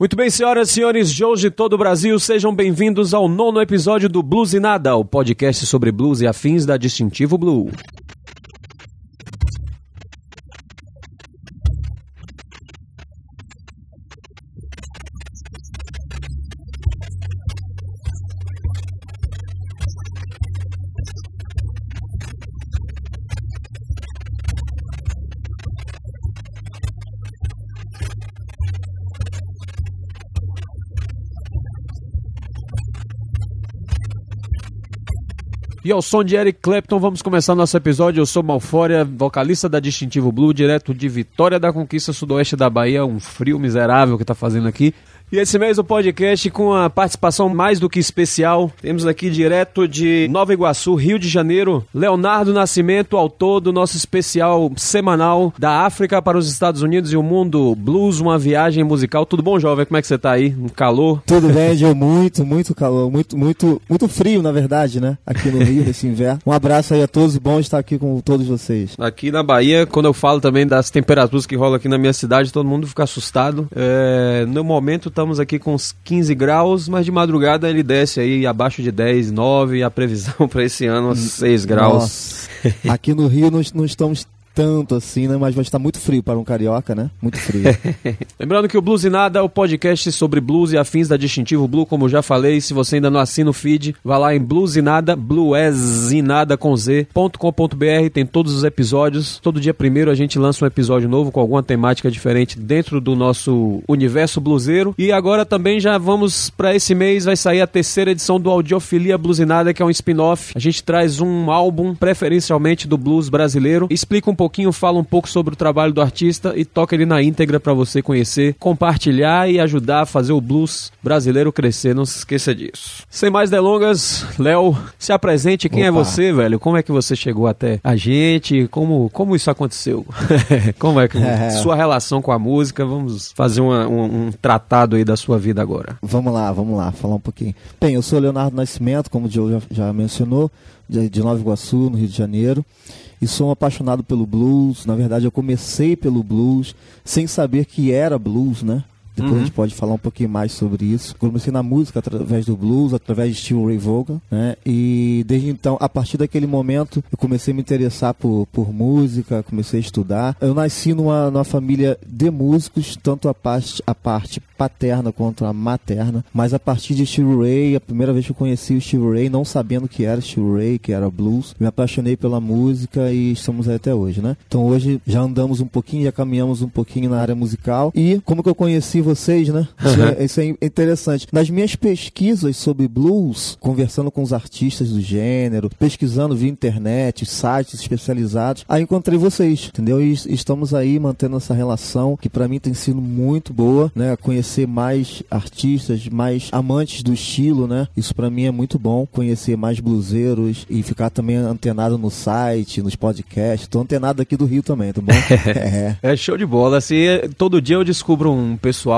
Muito bem, senhoras e senhores, de todo o Brasil, sejam bem-vindos ao nono episódio do Blues e Nada, o podcast sobre blues e afins da Distintivo Blue. E ao som de Eric Clapton, vamos começar nosso episódio. Eu sou Malfória, vocalista da Distintivo Blue, direto de Vitória da Conquista, sudoeste da Bahia. Um frio miserável que tá fazendo aqui. E esse mês o podcast com a participação mais do que especial. Temos aqui direto de Nova Iguaçu, Rio de Janeiro, Leonardo Nascimento, autor do nosso especial semanal da África para os Estados Unidos e o mundo blues, uma viagem musical. Tudo bom, jovem? Como é que você tá aí? Um calor? Tudo bem, Gil? Muito, muito calor, muito, muito, muito frio, na verdade, né? Aqui no Rio, nesse inverno. Um abraço aí a todos, bom estar aqui com todos vocês. Aqui na Bahia, quando eu falo também das temperaturas que rolam aqui na minha cidade, todo mundo fica assustado. É, no momento estamos aqui com uns 15 graus, mas de madrugada ele desce aí abaixo de 10, 9, e a previsão para esse ano 6 graus. Nossa. Aqui no Rio nós não estamos tanto assim, né? Mas vai estar muito frio para um carioca, né? Muito frio. Lembrando que o Blues e Nada é o podcast sobre blues e afins da Distintivo Blue, como já falei. Se você ainda não assina o feed, vá lá em Blues e Nada, bluesinada com z.com.br, tem todos os episódios. Todo dia primeiro a gente lança um episódio novo com alguma temática diferente dentro do nosso universo bluseiro. E agora também já vamos para esse mês, vai sair a terceira edição do Audiofilia Blues e Nada, que é um spin-off. A gente traz um álbum preferencialmente do blues brasileiro, explica um pouquinho, fala um pouco sobre o trabalho do artista e toca ele na íntegra para você conhecer, compartilhar e ajudar a fazer o blues brasileiro crescer. Não se esqueça disso. Sem mais delongas, Léo, se apresente. Quem é Opa. você, velho? Como é que você chegou até a gente? Como, como isso aconteceu? como é que É. sua relação com a música? Vamos fazer uma- um, um tratado aí da sua vida agora. vamos lá, vamos lá, falar um pouquinho. Bem, eu sou Leonardo Nascimento, como o Diogo já, já mencionou, de, de Nova Iguaçu, no Rio de Janeiro. E sou um apaixonado pelo blues. Na verdade, eu comecei pelo blues sem saber que era blues, né? Depois Uhum. a gente pode falar um pouquinho mais sobre isso. Comecei na música através do blues, através de Steve Ray Vaughan, né? E desde então, a partir daquele momento, eu comecei a me interessar por, por música, comecei a estudar. Eu nasci numa, numa família de músicos, tanto a parte, a parte paterna quanto a materna. Mas a partir de Steve Ray, a primeira vez que eu conheci o Steve Ray, não sabendo que era Steve Ray, que era blues, me apaixonei pela música e estamos aí até hoje, né? Então hoje já andamos um pouquinho, já caminhamos um pouquinho na área musical. E como que eu conheci vocês, né? Isso, é, isso é interessante. Nas minhas pesquisas sobre blues, conversando com os artistas do gênero, pesquisando via internet, sites especializados, aí encontrei vocês, entendeu? E estamos aí mantendo essa relação que pra mim tem sido muito boa, né? Conhecer mais artistas, mais amantes do estilo, né? Isso pra mim é muito bom. Conhecer mais bluseiros e ficar também antenado no site, nos podcasts. Tô antenado aqui do Rio também, tá bom? é. É show de bola. Assim, todo dia eu descubro um pessoal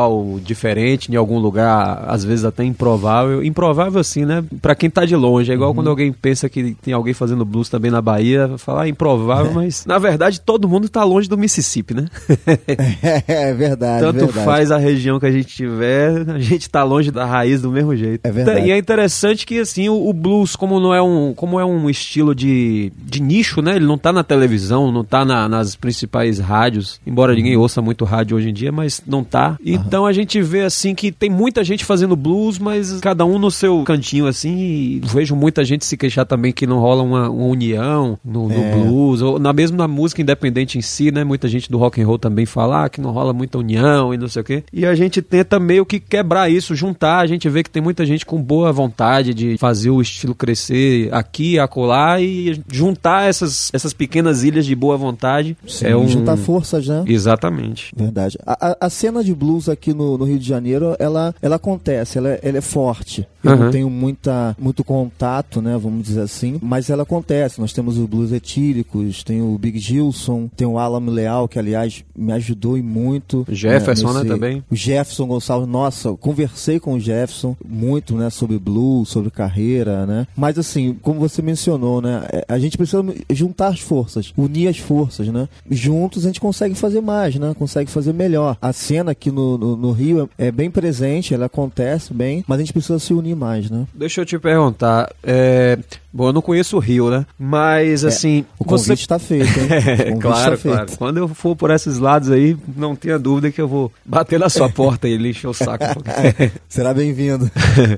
diferente em algum lugar, às vezes até improvável. Improvável assim, né? Pra quem tá de longe. É igual Uhum. quando alguém pensa que tem alguém fazendo blues também na Bahia, falar ah, improvável, mas na verdade todo mundo tá longe do Mississippi, né? É verdade, Tanto verdade. faz a região que a gente tiver, a gente tá longe da raiz do mesmo jeito. É verdade. E é interessante que assim, o, o blues, como não é um, como é um estilo de, de nicho, né? Ele não tá na televisão, não tá na- nas principais rádios, embora ninguém Uhum. ouça muito rádio hoje em dia, mas não tá. Então a gente vê assim que tem muita gente fazendo blues, mas cada um no seu cantinho assim, e vejo muita gente se queixar também que não rola uma, uma união no, no É. blues, ou na mesma na música independente em si, né? Muita gente do rock and roll também fala ah, que não rola muita união e não sei o quê. E a gente tenta meio que quebrar isso, juntar. A gente vê que tem muita gente com boa vontade de fazer o estilo crescer aqui, acolá e juntar essas, essas pequenas ilhas de boa vontade. Sim, é um... juntar forças, né? Exatamente. Verdade. A, a- a cena de blues aqui no, no Rio de Janeiro, ela, ela acontece, ela, é- ela é forte. Eu Aham. não tenho muita, muito contato, né, vamos dizer assim, mas ela acontece. Nós temos os blues etíricos, tem o Big Gilson, tem o Alan Leal, que aliás me ajudou e muito. Jefferson, né, também. O Jefferson Gonçalves, nossa, conversei com o Jefferson muito, né, sobre blues, sobre carreira, né. Mas assim, como você mencionou, né, é, a gente precisa juntar as forças, unir as forças, né. Juntos a gente consegue fazer mais, né, consegue fazer melhor. A cena aqui no, no, no Rio é, é, bem presente, ela acontece bem, mas a gente precisa se unir mais, né? Deixa eu te perguntar, é... Bom, eu não conheço o Rio, né? Mas, é, assim... o convite você... está feito, hein? é, claro, tá claro. Quando eu for por esses lados aí, não tenha dúvida que eu vou bater na sua porta e lixar o saco. Será bem-vindo.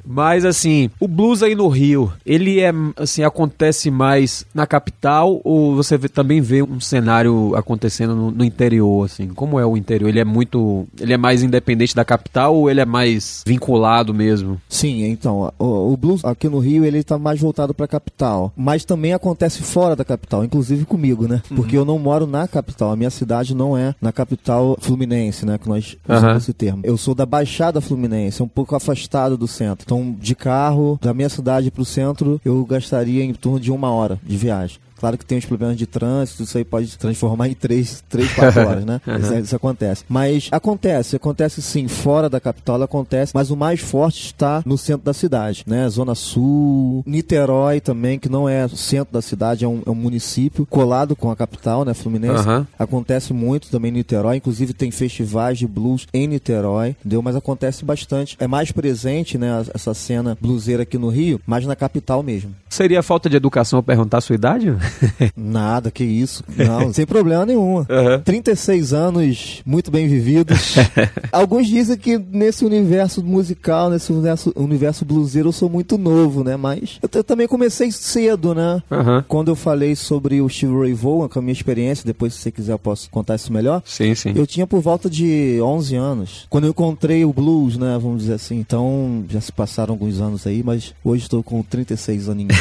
Mas, assim, o blues aí no Rio, ele é, assim, acontece mais na capital ou você vê, também vê um cenário acontecendo no, no interior, assim? Como é o interior? Ele é muito... Ele é mais independente da capital ou ele é mais vinculado mesmo? Sim, então, o, o blues aqui no Rio, ele está mais voltado para a capital, mas também acontece fora da capital, inclusive comigo, né? Uhum. Porque eu não moro na capital, a minha cidade não é na capital fluminense, né? Que nós usamos uhum. esse termo. Eu sou da Baixada Fluminense, um pouco afastado do centro. Então, de carro, da minha cidade para o centro, eu gastaria em torno de uma hora de viagem. Claro que tem os problemas de trânsito, isso aí pode se transformar em três, três quatro horas, né? uhum. isso, isso, acontece. Mas acontece, acontece sim, fora da capital acontece, mas o mais forte está no centro da cidade, né? Zona Sul, Niterói também, que não é centro da cidade, é um, é um município colado com a capital, né? Fluminense. Uhum. Acontece muito também em Niterói, inclusive tem festivais de blues em Niterói, entendeu? Mas acontece bastante. É mais presente, né? Essa cena bluseira aqui no Rio, mas na capital mesmo. Seria falta de educação perguntar a sua idade? Nada, que isso. Não, sem problema nenhum. Uhum. 36 anos muito bem vividos. Alguns dizem que nesse universo musical, nesse universo, universo bluseiro, eu sou muito novo, né? Mas eu, eu também comecei cedo, né? Uhum. Quando eu falei sobre o Steve Ray Vaughan, com a minha experiência, depois se você quiser eu posso contar isso melhor. Sim, sim. Eu tinha por volta de 11 anos. Quando eu encontrei o blues, né? Vamos dizer assim. Então, já se passaram alguns anos aí, mas hoje estou com 36 aninhos.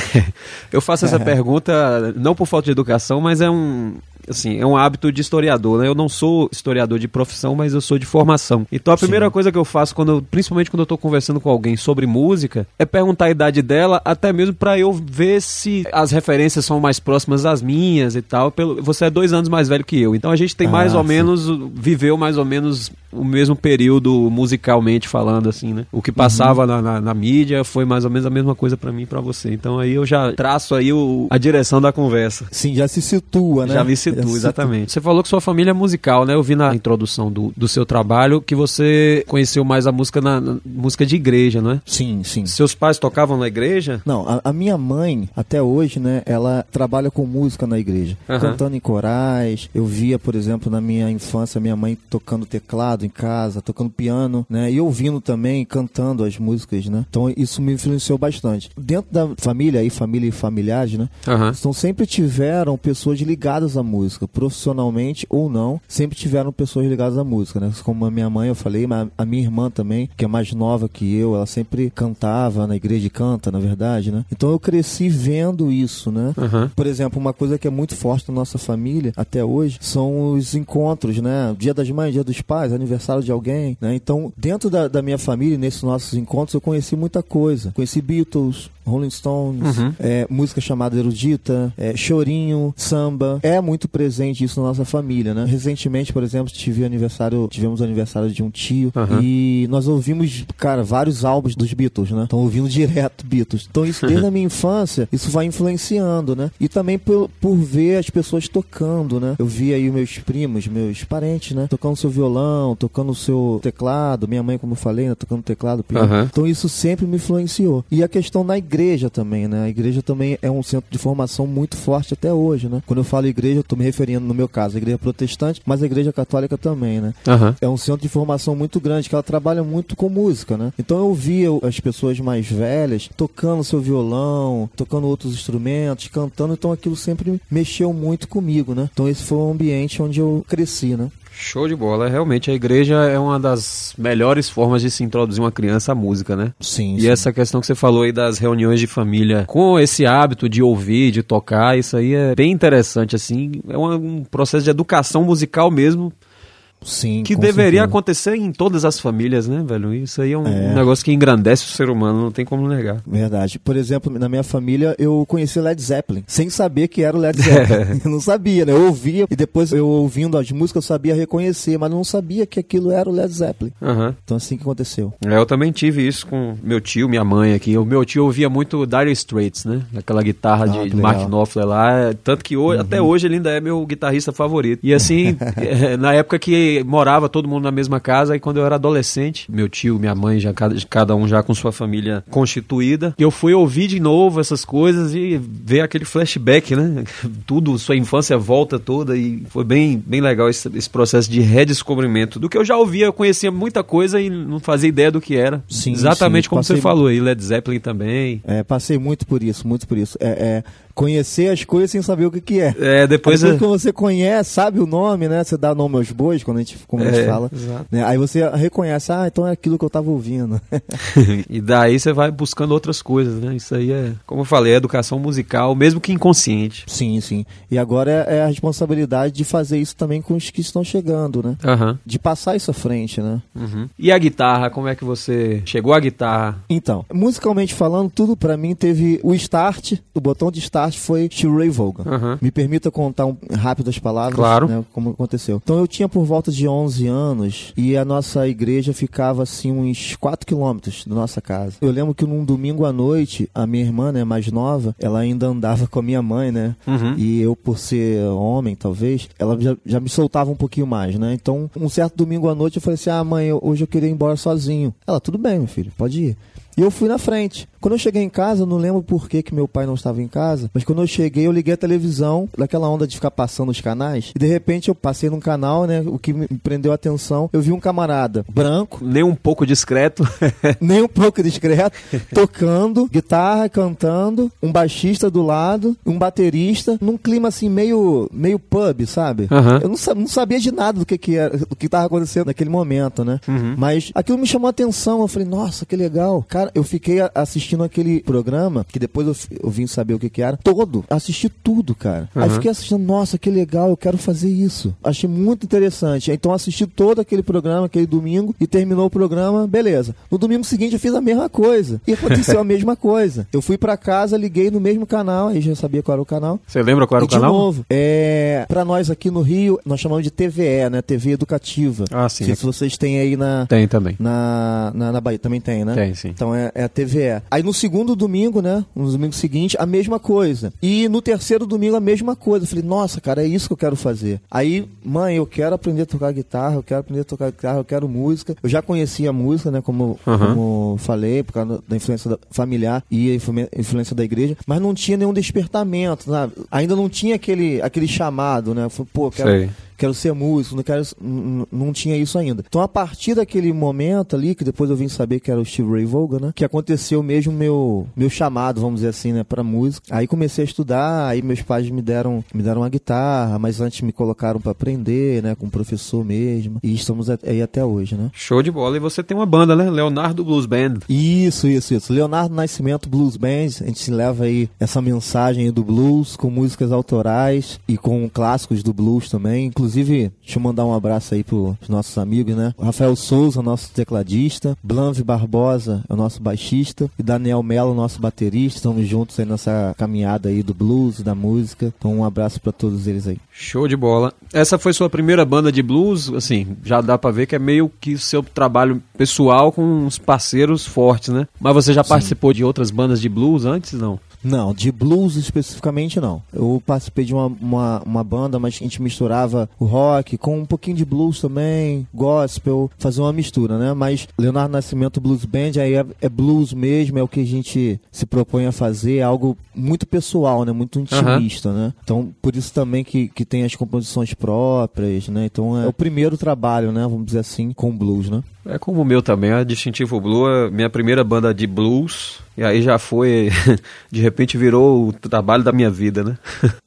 eu faço essa pergunta não por falta de educação, mas é um, assim, é um hábito de historiador, né? Eu não sou historiador de profissão, mas eu sou de formação. Então a primeira Sim. coisa que eu faço quando, principalmente quando eu tô conversando com alguém sobre música, é perguntar a idade dela, até mesmo para eu ver se as referências são mais próximas às minhas e tal. Pelo, você é dois anos mais velho que eu, então a gente tem ah, mais ou sim. menos viveu mais ou menos o mesmo período musicalmente falando, assim, né? O que passava uhum. na, na, na, mídia foi mais ou menos a mesma coisa para mim e pra você. Então aí eu já traço aí o, a direção da conversa. Sim, já se situa, né? Já me situa, exatamente. Você falou que sua família é musical, né? Eu vi na introdução do, do seu trabalho que você conheceu mais a música na, na música de igreja, não é? Sim, sim. Seus pais tocavam na igreja? Não, a, a minha mãe, até hoje, né, ela trabalha com música na igreja, uhum. cantando em corais. Eu via, por exemplo, na minha infância, minha mãe tocando teclado em casa, tocando piano, né? E ouvindo também, cantando as músicas, né? Então isso me influenciou bastante. Dentro da família, aí família e familiares, né? Uhum. Então sempre tiveram pessoas ligadas à música, profissionalmente ou não, sempre tiveram pessoas ligadas à música, né? Como a minha mãe, eu falei, mas a minha irmã também, que é mais nova que eu, ela sempre cantava na igreja e canta, na verdade, né? Então eu cresci vendo isso, né? Uhum. Por exemplo, uma coisa que é muito forte na nossa família até hoje são os encontros, né? Dia das Mães, Dia dos Pais, aniversário aniversário de alguém, né? Então, dentro da, da minha família, nesses nossos encontros, eu conheci muita coisa. Conheci Beatles, Rolling Stones, uhum. é, música chamada erudita, é, chorinho, samba. É muito presente isso na nossa família, né? Recentemente, por exemplo, tive aniversário, tivemos aniversário de um tio uhum. e nós ouvimos, cara, vários álbuns dos Beatles, né? Então ouvindo direto Beatles. Então isso desde a minha infância, isso vai influenciando, né? E também por, por ver as pessoas tocando, né? Eu vi aí meus primos, meus parentes, né? Tocando seu violão, tocando o seu teclado, minha mãe, como eu falei, né? tocando teclado, piano. Uhum. Então isso sempre me influenciou. E a questão na igreja igreja também, né? A igreja também é um centro de formação muito forte até hoje, né? Quando eu falo igreja, eu tô me referindo, no meu caso, à igreja protestante, mas a igreja católica também, né? Uhum. É um centro de formação muito grande, que ela trabalha muito com música, né? Então eu via as pessoas mais velhas tocando seu violão, tocando outros instrumentos, cantando, então aquilo sempre mexeu muito comigo, né? Então esse foi o ambiente onde eu cresci, né? Show de bola. Realmente, a igreja é uma das melhores formas de se introduzir uma criança à música, né? Sim. E sim. essa questão que você falou aí das reuniões de família, com esse hábito de ouvir, de tocar, isso aí é bem interessante, assim. É um processo de educação musical mesmo Sim, que deveria certeza. acontecer em todas as famílias, né, velho? Isso aí é um é. negócio que engrandece o ser humano, não tem como negar. Verdade. Por exemplo, na minha família eu conheci Led Zeppelin, sem saber que era o Led Zeppelin. eu não sabia, né? Eu ouvia e depois eu ouvindo as músicas eu sabia reconhecer, mas não sabia que aquilo era o Led Zeppelin. Uhum. Então assim que aconteceu. É, eu também tive isso com meu tio, minha mãe aqui. O meu tio ouvia muito Dire Straits, né? Aquela guitarra ah, de Mark Knopfler lá, tanto que hoje, uhum. até hoje ele ainda é meu guitarrista favorito. E assim, é, na época que porque morava todo mundo na mesma casa e quando eu era adolescente, meu tio, minha mãe, já cada, cada um já com sua família constituída, eu fui ouvir de novo essas coisas e ver aquele flashback, né? Tudo, sua infância volta toda e foi bem, bem legal esse, esse processo de redescobrimento do que eu já ouvia, eu conhecia muita coisa e não fazia ideia do que era. Sim, Exatamente sim, como você falou aí, Led Zeppelin também. É, passei muito por isso, muito por isso. É, é conhecer as coisas sem saber o que, que é. É, depois Depois é- que você conhece, sabe o nome, né? Você dá nome aos bois, quando a gente, como a gente É, fala. exato. né? Aí você reconhece, ah, então é aquilo que eu tava ouvindo. e daí você vai buscando outras coisas, né? Isso aí é, como eu falei, é educação musical, mesmo que inconsciente. sim, sim. E agora é, é a responsabilidade de fazer isso também com os que estão chegando, né? Aham. De passar isso à frente, né? Uhum. E a guitarra, como é que você chegou à guitarra? Então, musicalmente falando, tudo pra mim teve o start, o botão de start foi Steve Ray Vaughan. Aham. Me permita contar um, rápido as palavras, Claro. né, como aconteceu. Então eu tinha por volta de 11 anos e a nossa igreja ficava assim uns 4 quilômetros da nossa casa. Eu lembro que num domingo à noite, a minha irmã, né, mais nova, ela ainda andava com a minha mãe, né? Uhum. E eu, por ser homem, talvez, ela já, já me soltava um pouquinho mais, né? Então, um certo domingo à noite eu falei assim: ah, mãe, eu- hoje eu queria ir embora sozinho. Ela, tudo bem, meu filho, pode ir. E eu fui na frente. Quando eu cheguei em casa, eu não lembro por que, que meu pai não estava em casa, mas quando eu cheguei, eu liguei a televisão, daquela onda de ficar passando os canais, e de repente eu passei num canal, né? O que me prendeu a atenção, eu vi um camarada branco, Nem um pouco discreto. nem um pouco discreto, tocando, guitarra, cantando, um baixista do lado, um baterista, num clima assim meio, meio pub, sabe? Aham. Eu não, sa- não sabia de nada do que que era, do que estava acontecendo naquele momento, né? Uhum. Mas aquilo me chamou a atenção, eu falei, nossa, que legal. Cara, eu fiquei assistindo aquele programa, que depois eu, eu vim saber o que que era, todo, assisti tudo, cara. Aí Uhum. fiquei assistindo, nossa, que legal, eu quero fazer isso. Achei muito interessante. Então assisti todo aquele programa, aquele domingo, e terminou o programa, beleza. No domingo seguinte eu fiz a mesma coisa. E aconteceu a mesma coisa. Eu fui pra casa, liguei no mesmo canal, aí já sabia qual era o canal. Você lembra qual era e o canal? de novo, é, pra nós aqui no Rio, nós chamamos de TVE, né? TV Educativa. Ah, sim. Não sei se vocês têm aí na, Tem também. na, na, na Bahia. Também tem, né? Tem, sim. Então é, é a TVE. Aí no segundo domingo, né? No domingo seguinte, a mesma coisa. E no terceiro domingo, a mesma coisa. Eu falei, nossa, cara, é isso que eu quero fazer. Aí, mãe, eu quero aprender a tocar guitarra, eu quero aprender a tocar guitarra, eu quero música. Eu já conhecia a música, né? Como, Aham. como falei, por causa da influência da- familiar e a influ- influência da igreja, mas não tinha nenhum despertamento, sabe? Ainda não tinha aquele, aquele chamado, né? Eu falei, Pô, eu quero, Sei. Quero ser músico, não, quero, não tinha isso ainda. Então, a partir daquele momento ali, que depois eu vim saber que era o Steve Ray Vaughan, né? Que aconteceu mesmo meu, meu chamado, vamos dizer assim, né? Pra música. Aí comecei a estudar, aí meus pais me deram, me deram uma guitarra, mas antes me colocaram pra aprender, né? Com o professor mesmo. E estamos aí até hoje, né? Show de bola. E você tem uma banda, né? Leonardo Blues Band. Isso, isso, isso. Leonardo Nascimento Blues Band, a gente leva aí essa mensagem aí do blues com músicas autorais e com clássicos do blues também. Inclusive, deixa eu mandar um abraço aí pros nossos amigos, né? O Rafael Souza, nosso tecladista, Blanve Barbosa é o nosso baixista e Daniel Mello, nosso baterista. Estamos juntos aí nessa caminhada aí do blues, da música. Então, um abraço pra todos eles aí. Show de bola. Essa foi sua primeira banda de blues, assim, já dá pra ver que é meio que seu trabalho pessoal com uns parceiros fortes, né? Mas você já participou de outras bandas de blues antes, não? Não, de blues especificamente não. Eu participei de uma, uma, uma banda, mas a gente misturava o rock com um pouquinho de blues também, gospel, fazer uma mistura, né? Mas Leonardo Nascimento Blues Band aí é, é blues mesmo, é o que a gente se propõe a fazer, é algo muito pessoal, né? Muito intimista, né? Então, por isso também que, que tem as composições próprias, né? Então é o primeiro trabalho, né? Vamos dizer assim, com blues, né? É como o meu também, a Distintivo Blue é minha primeira banda de blues, e aí já foi, de repente virou o trabalho da minha vida, né?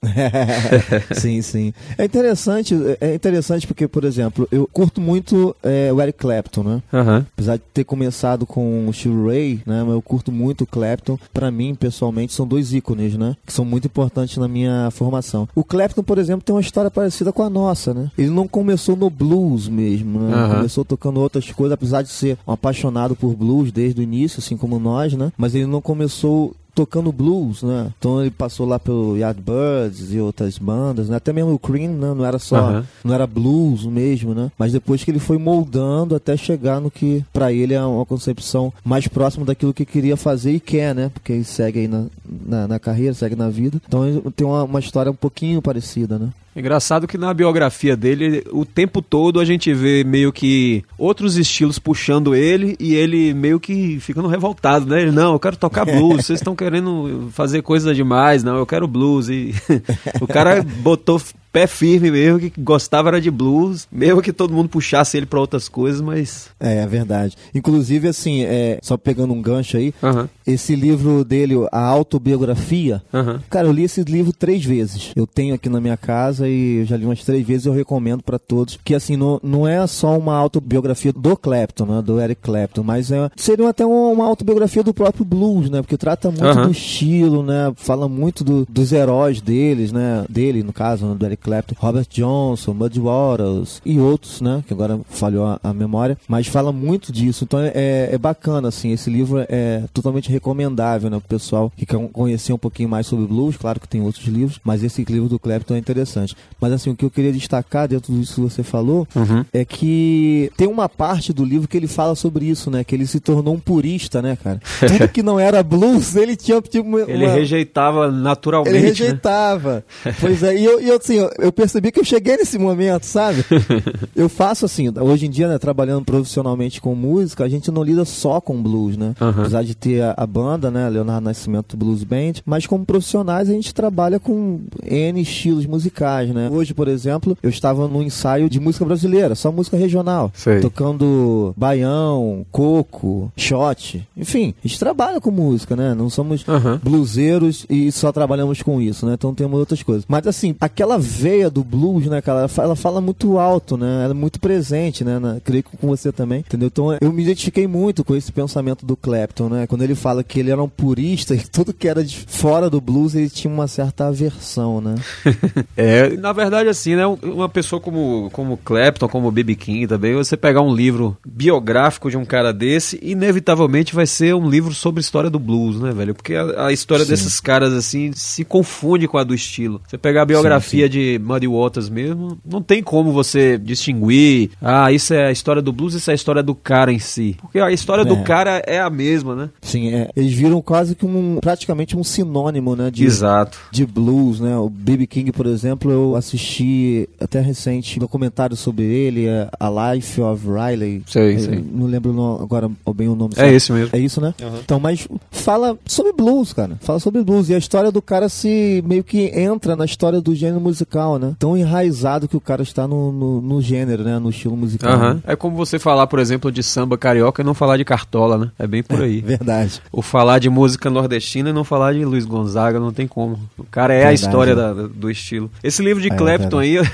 sim, sim. É interessante, é interessante porque, por exemplo, eu curto muito é, o Eric Clapton, né? Aham. Apesar de ter começado com o Steve Ray, né? Mas eu curto muito o Clapton. Pra mim, pessoalmente, são dois ícones, né? Que são muito importantes na minha formação. O Clapton, por exemplo, tem uma história parecida com a nossa, né? Ele não começou no blues mesmo, né? Aham. Começou tocando outras coisas, apesar de ser um apaixonado por blues desde o início, assim como nós, né? Mas ele não começou tocando blues, né? Então ele passou lá pelo Yardbirds e outras bandas, né? Até mesmo o Cream, né? Não era só, Aham. não era blues mesmo, né? Mas depois que ele foi moldando até chegar no que pra ele é uma concepção mais próxima daquilo que queria fazer e quer, né? Porque ele segue aí na, na, na carreira, segue na vida. Então tem uma, uma história um pouquinho parecida, né? Engraçado que na biografia dele, o tempo todo a gente vê meio que outros estilos puxando ele e ele meio que ficando revoltado, né? Ele, não, eu quero tocar blues, vocês estão querendo fazer coisa demais, não, eu quero blues. E o cara botou pé firme mesmo, que gostava era de blues, mesmo que todo mundo puxasse ele para outras coisas, mas. É, é verdade. Inclusive, assim, é, só pegando um gancho aí, Aham. esse livro dele, a autobiografia, Aham. cara, eu li esse livro três vezes. Eu tenho aqui na minha casa e eu já li umas três vezes eu recomendo para todos. Que, assim, não, não é só uma autobiografia do Clapton, né, do Eric Clapton, mas é, seria até uma, uma autobiografia do próprio blues, né, porque trata muito Aham. do estilo, né, fala muito do- dos heróis deles, né, dele, no caso, né, do Eric Clapton, Robert Johnson, Muddy Waters e outros, né, que agora falhou a, a memória, mas fala muito disso, então é, é bacana, assim, esse livro é totalmente recomendável, né, pro pessoal que quer conhecer um pouquinho mais sobre blues, claro que tem outros livros, mas esse livro do Clapton é interessante. Mas assim, o que eu queria destacar dentro disso que você falou Uhum. é que tem uma parte do livro que ele fala sobre isso, né, que ele se tornou um purista, né, cara? Tudo que não era blues, ele tinha tipo uma, Ele rejeitava naturalmente. ele né? rejeitava. pois é, e eu, e eu, assim, eu, eu percebi que eu cheguei nesse momento, sabe? eu faço assim, hoje em dia, né, trabalhando profissionalmente com música, a gente não lida só com blues, né? Aham. Apesar de ter a, a banda, né, Leonardo Nascimento Blues Band, mas como profissionais a gente trabalha com N estilos musicais, né? Hoje, por exemplo, eu estava num ensaio de música brasileira, só música regional. Sei. Tocando baião, coco, shot, enfim, a gente trabalha com música, né? Não somos Aham. bluseiros e só trabalhamos com isso, né? Então temos outras coisas. Mas assim, aquela veia do blues, né, cara, ela fala, ela fala muito alto, né? Ela é muito presente, né? Na, creio que com você também, entendeu? Então eu me identifiquei muito com esse pensamento do Clapton, né? Quando ele fala que ele era um purista e tudo que era de fora do blues ele tinha uma certa aversão, né? É, na verdade, assim, né? Uma pessoa como, como Clapton, como B.B. King também, você pegar um livro biográfico de um cara desse, inevitavelmente vai ser um livro sobre a história do blues, né, velho? Porque a, a história Sim. desses caras, assim, se confunde com a do estilo. Você pegar a biografia de Muddy Waters mesmo, não tem como você distinguir, ah, isso é a história do blues, isso é a história do cara em si. Porque a história do É. cara é a mesma, né? Sim, é, eles viram quase que um praticamente um sinônimo, né, de Exato. de blues, né? O B.B. King, por exemplo, eu assisti até recente um documentário sobre ele, é A Life of Riley. Sei, Eu sei. Não lembro nome- agora bem o nome. É esse mesmo. É isso, né? Uhum. Então, mas fala sobre blues, cara. Fala sobre blues. E a história do cara se meio que entra na história do gênero musical, né? Tão enraizado que o cara está no, no, no gênero, né? No estilo musical. Aham. né? É como você falar, por exemplo, de samba carioca e não falar de cartola, né? É bem por aí. Verdade. Ou falar de música nordestina e não falar de Luiz Gonzaga, não tem como. O cara é a Verdade, história né? da- do estilo. Esse livro de É, Clapton aí, eu,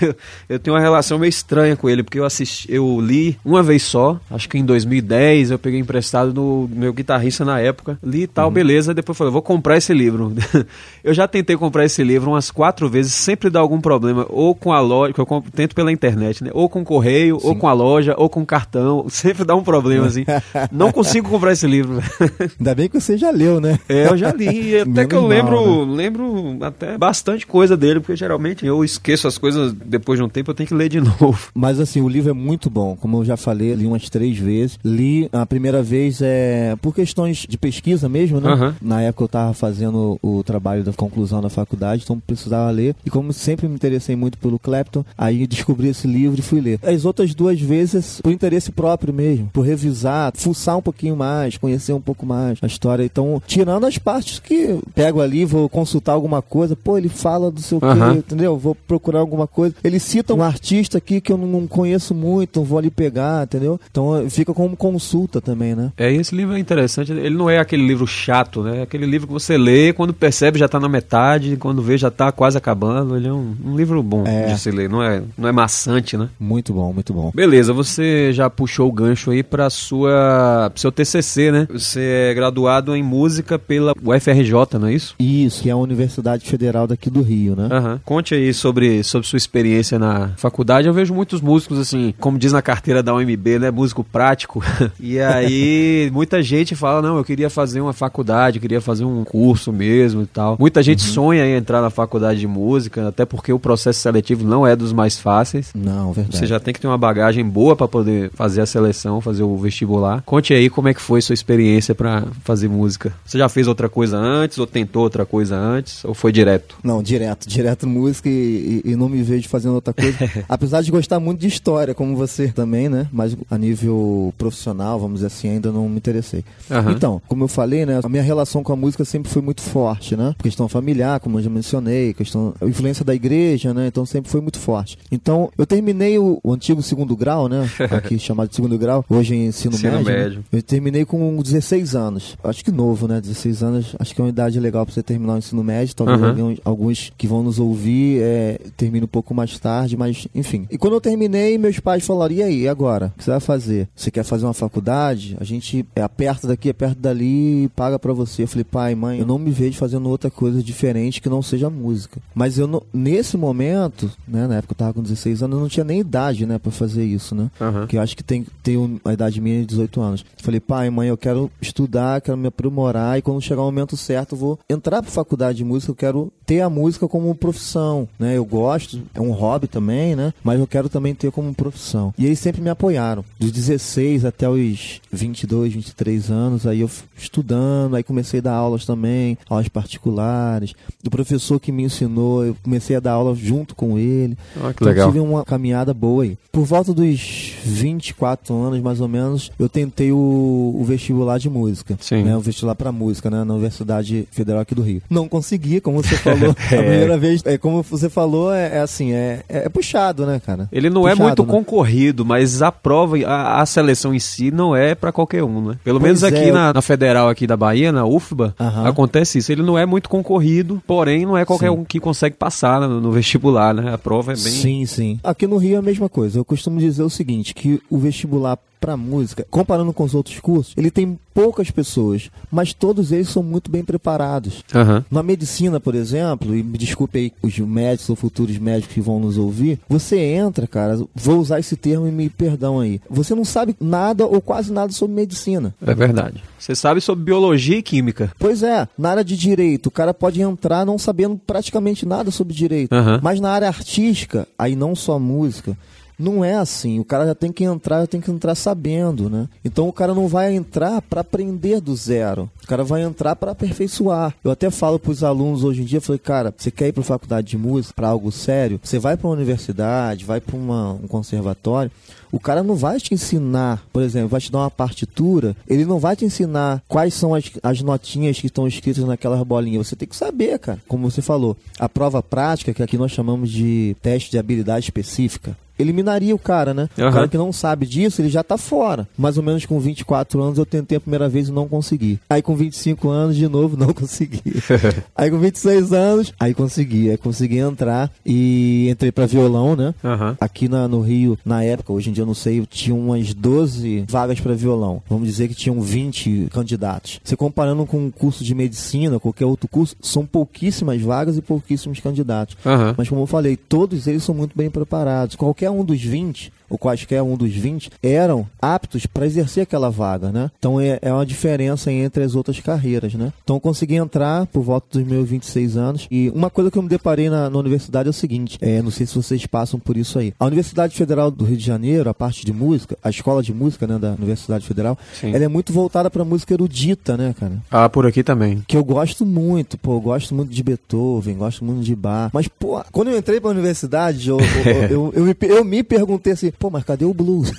eu tenho uma relação meio estranha com ele, porque eu assisti, eu li uma vez só, acho que em 2010, eu peguei emprestado no meu guitarrista na época, li e tal, Uhum. beleza, depois falei, vou comprar esse livro. eu já tentei comprar esse livro umas quatro vezes, sempre dá algum problema, ou com a loja, que eu compro- tento pela internet, né? Ou com correio, ou com a loja, ou com cartão, sempre dá um problema assim. Não consigo comprar esse livro. Ainda bem que você já leu, né? É, eu já li. Até Menos que eu mal, lembro, lembro até bastante coisa dele, porque geralmente eu esqueço as coisas depois de um tempo, eu tenho que ler de novo. Mas assim, o livro é muito bom. Como eu já falei, li umas três vezes. Li a primeira vez é por questões de pesquisa mesmo, né? Aham. Na época eu tava fazendo o trabalho da conclusão da faculdade, então precisava ler. E como sempre me interessei muito pelo Clapton, aí descobri esse livro e fui ler. As outras duas vezes por interesse próprio mesmo, por revisar, fuçar um pouquinho mais, conhecer um pouco mais a história. Então, tirando as partes que pego ali, vou consultar alguma coisa, pô, ele fala do seu Aham. quê, entendeu? Vou procurar alguma coisa. Ele cita um artista aqui que eu não conheço muito, não vou ali pegar, entendeu? Então fica como consulta também, né? É, esse livro é interessante. Ele não é aquele livro chato, né? É aquele livro que você lê, quando percebe já tá na metade, quando vê já tá quase acabando. Ele é um, um livro bom É. de se ler, não é, não é maçante, né? Muito bom, muito bom. Beleza, você já puxou o gancho aí para sua pro seu TCC, né? Você é graduado em música pela UFRJ, não é isso? Isso, que é a Universidade Federal daqui do Rio, né? Aham. Conte aí sobre, sobre sua experiência na faculdade. Eu vejo muitos músicos, assim, como diz na carteira da UMB, né? Músico prático. e aí, muita gente fala, não, eu queria fazer uma faculdade, queria fazer um curso mesmo e tal. Muita gente sonha em entrar na faculdade de música, até porque o processo seletivo não é dos mais fáceis. Não, verdade. Você já tem que ter uma bagagem boa para poder fazer a seleção, fazer o vestibular. Conte aí como é que foi sua experiência para fazer música. Você já fez outra coisa antes ou tentou outra coisa antes ou foi direto? Não, direto, direto música e, e, e não me vejo fazendo outra coisa. Apesar de gostar muito de história, como você também, né? Mas a nível profissional, vamos dizer assim, ainda não me interessei. Aham. Então, como eu falei, né? A minha relação com a música sempre foi muito forte, né? Questão familiar, como eu já mencionei, questão a influência da igreja, né? Então sempre foi muito forte. Então, eu terminei o, o antigo segundo grau, né? Aqui chamado de segundo grau, hoje em ensino, Ensino médio. né? médio. Eu terminei com 16 anos. Acho que novo, né? 16 anos, acho que é uma idade legal pra você terminar o ensino médio. Talvez Aham. alguém- alguns que vão nos ouvir é, termine um pouco mais tarde, mas enfim. E quando eu terminei, meus pais falaram: e aí, agora? O que você vai fazer? Você quer fazer uma faculdade? A gente é perto daqui, é perto dali e paga pra você. Eu falei, pai, mãe, eu não me vejo fazendo outra coisa diferente que não seja música. Mas eu não, nesse momento, né, na época eu tava com 16 anos, eu não tinha nem idade, né, pra fazer isso, né? Aham. que eu acho que tem, tem a idade minha de 18 anos. Falei, pai, mãe, eu quero estudar, quero me aprimorar e quando chegar o momento certo eu vou entrar pra faculdade de música, eu quero ter a música como profissão, né? Eu gosto, é um hobby também, né? Mas eu quero também ter como profissão. E eles sempre me apoiaram. Dos 16 até os 22, 23 anos, aí eu estudando, aí comecei a dar aulas também, aulas particulares. Do professor que me ensinou, eu comecei a dar aula junto com ele. Ah, que Então, legal. tive uma caminhada boa aí. Por volta dos 24 anos, mais ou menos, eu tentei o, o vestibular de música. Sim. Né, o vestibular para música, né? Na Universidade Federal aqui do Rio. Não consegui, como você falou. A primeira vez, é, como você falou, é, é assim, é, é, é puxado, né, cara? Ele não é Puxado, muito né? concorrido, mas a prova, a, a seleção em si não é pra qualquer um, né? Pelo Pois menos aqui é. na, na Federal aqui da Bahia, na UFBA, Aham. acontece isso. Ele não é muito concorrido, porém não é qualquer Sim. um que consegue passar no, no vestibular, né? A prova é bem... Sim, sim. Aqui no Rio é a mesma coisa. Eu costumo dizer o seguinte, que o vestibular para música, comparando com os outros cursos, ele tem poucas pessoas, mas todos eles são muito bem preparados. Aham. Na medicina, por exemplo, e me desculpe aí os médicos ou futuros médicos que vão nos ouvir, você entra, cara, vou usar esse termo e me perdão aí. Você não sabe nada ou quase nada sobre medicina. É verdade. Você sabe sobre biologia e química. Pois é, na área de direito, o cara pode entrar não sabendo praticamente nada sobre direito. Aham. Mas na área artística, aí não só música, não é assim. O cara já tem que entrar, já tem que entrar sabendo, né? Então o cara não vai entrar para aprender do zero. O cara vai entrar para aperfeiçoar. Eu até falo para os alunos hoje em dia, falei, cara, você quer ir para faculdade de música, para algo sério? Você vai para uma universidade, vai para um conservatório. O cara não vai te ensinar, por exemplo, vai te dar uma partitura, ele não vai te ensinar quais são as, as notinhas que estão escritas naquelas bolinhas. Você tem que saber, cara. Como você falou, a prova prática, que aqui nós chamamos de teste de habilidade específica, eliminaria o cara, né? Aham. O cara que não sabe disso, ele já tá fora. Mais ou menos com 24 anos eu tentei a primeira vez e não consegui. Aí com 25 anos, de novo, não consegui. aí com 26 anos, aí consegui. Aí consegui entrar e entrei pra violão, né? Aham. Aqui na- no Rio, na época, hoje em dia eu não sei, eu tinha umas 12 vagas para violão. Vamos dizer que tinham 20 candidatos. Você comparando com um curso de medicina, qualquer outro curso, são pouquíssimas vagas e pouquíssimos candidatos. Aham. Mas como eu falei, todos eles são muito bem preparados. Qualquer um dos 20, ou quaisquer um dos 20, eram aptos para exercer aquela vaga, né? Então é, é uma diferença entre as outras carreiras, né? Então eu consegui entrar por volta dos meus 26 anos. E uma coisa que eu me deparei na, na universidade é o seguinte: é, não sei se vocês passam por isso aí. A Universidade Federal do Rio de Janeiro, a parte de música, a escola de música né, da Universidade Federal, Sim. ela é muito voltada para música erudita, né, cara? Ah, por aqui também. que eu gosto muito, pô, eu gosto muito de Beethoven, gosto muito de Bach. Mas, pô, quando eu entrei pra universidade, eu, eu, eu, eu me, eu me perguntei assim, pô, mas cadê o blues?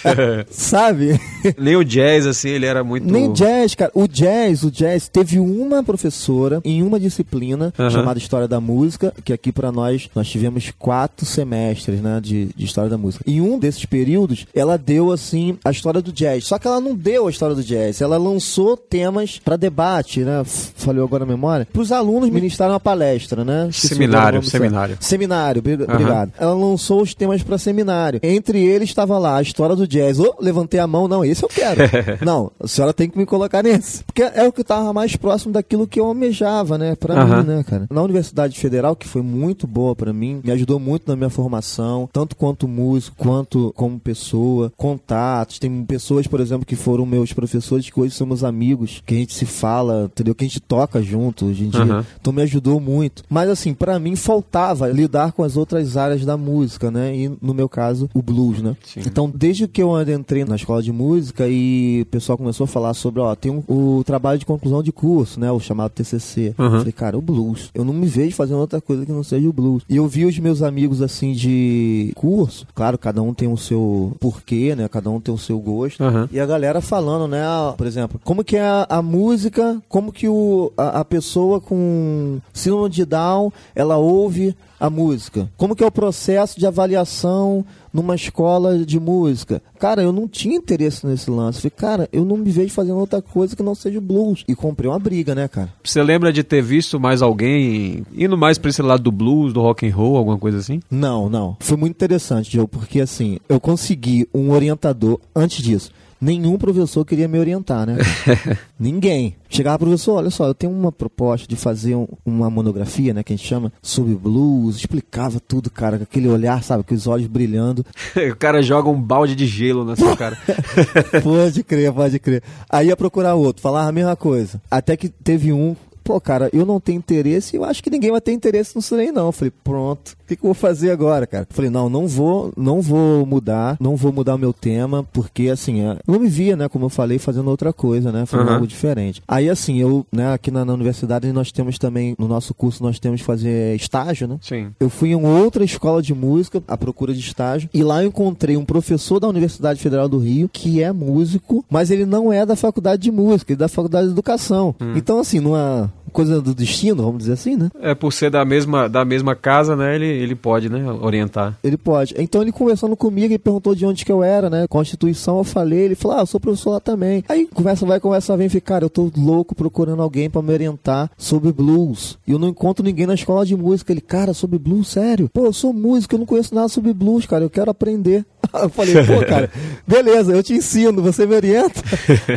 Sabe? Nem o jazz, assim, ele era muito... Nem jazz, cara. O jazz, o jazz, teve uma professora em uma disciplina Aham. chamada História da Música, que aqui pra nós, nós tivemos quatro semestres, né, de, de História da Música. Em um desses períodos, ela deu, assim, a história do jazz. Só que ela não deu a história do jazz, ela lançou temas pra debate, né, falhou agora a memória, pros alunos ministraram uma palestra, né? Esqueci Seminário, seminário. Seminário, obrigado. Ela lançou os temas para seminário. Entre Entre eles estava lá a história do jazz. Oh, levantei a mão, não, esse eu quero. não, a senhora tem que me colocar nesse. Porque é o que estava mais próximo daquilo que eu almejava, né? Pra mim, né, cara? Na Universidade Federal, que foi muito boa pra mim, me ajudou muito na minha formação, tanto quanto músico, quanto como pessoa, contatos. Tem pessoas, por exemplo, que foram meus professores, que hoje são meus amigos, que a gente se fala, entendeu? Que a gente toca junto hoje em dia. Então me ajudou muito. Mas assim, pra mim faltava lidar com as outras áreas da música, né? E no meu caso, o blues, né? Sim. Então, desde que eu entrei na escola de música e o pessoal começou a falar sobre, ó, tem um, o trabalho de conclusão de curso, né? O chamado TCC. Uhum. Eu falei, cara, o blues. Eu não me vejo fazendo outra coisa que não seja o blues. E eu vi os meus amigos, assim, de curso. Claro, cada um tem o seu porquê, né? Cada um tem o seu gosto. Aham. E a galera falando, né? ah, Por exemplo, como que é a, a música, como que o, a, a pessoa com síndrome de Down, ela ouve a música. Como que é o processo de avaliação numa escola de música? Cara, eu não tinha interesse nesse lance. Falei, cara, eu não me vejo fazendo outra coisa que não seja blues. E comprei uma briga, né, cara? Você lembra de ter visto mais alguém indo mais pra esse lado do blues, do rock and roll, alguma coisa assim? Não, não. Foi muito interessante, Joe, porque assim, eu consegui um orientador antes disso. Nenhum professor queria me orientar, né? Ninguém. Chegava, professor, olha só, eu tenho uma proposta de fazer um- uma monografia, né, que a gente chama, sobre blues. Explicava tudo, cara, com aquele olhar, sabe, com os olhos brilhando. o cara joga um balde de gelo na sua cara. pode crer, pode crer. Aí ia procurar outro, falava a mesma coisa. Até que teve um, pô, cara, eu não tenho interesse, eu acho que ninguém vai ter interesse nisso aí não. Eu falei, pronto, o que, que eu vou fazer agora, cara? Eu falei, não, não vou, não vou mudar, não vou mudar o meu tema, porque assim, é, eu não me via, né, como eu falei, fazendo outra coisa, né, fazendo Aham. algo diferente. Aí assim, eu, né, aqui na, na universidade nós temos também, no nosso curso nós temos que fazer estágio, né? Sim. Eu fui em outra escola de música à procura de estágio e lá eu encontrei um professor da Universidade Federal do Rio que é músico, mas ele não é da faculdade de música, ele é da faculdade de educação. Então, assim, numa coisa do destino, vamos dizer assim, né? É, por ser da mesma, da mesma casa, né? Ele, ele pode, né? Orientar. Ele pode. Então ele conversando comigo e perguntou de onde que eu era, né? Constituição, eu falei, ele falou, ah, eu sou professor lá também. Aí conversa vai, conversa vem, fica, cara, eu tô louco procurando alguém pra me orientar sobre blues. E eu não encontro ninguém na escola de música. Ele, cara, sobre blues, sério? Pô, eu sou músico, eu não conheço nada sobre blues, cara, eu quero aprender. Eu falei, pô, cara, beleza, eu te ensino, você me orienta.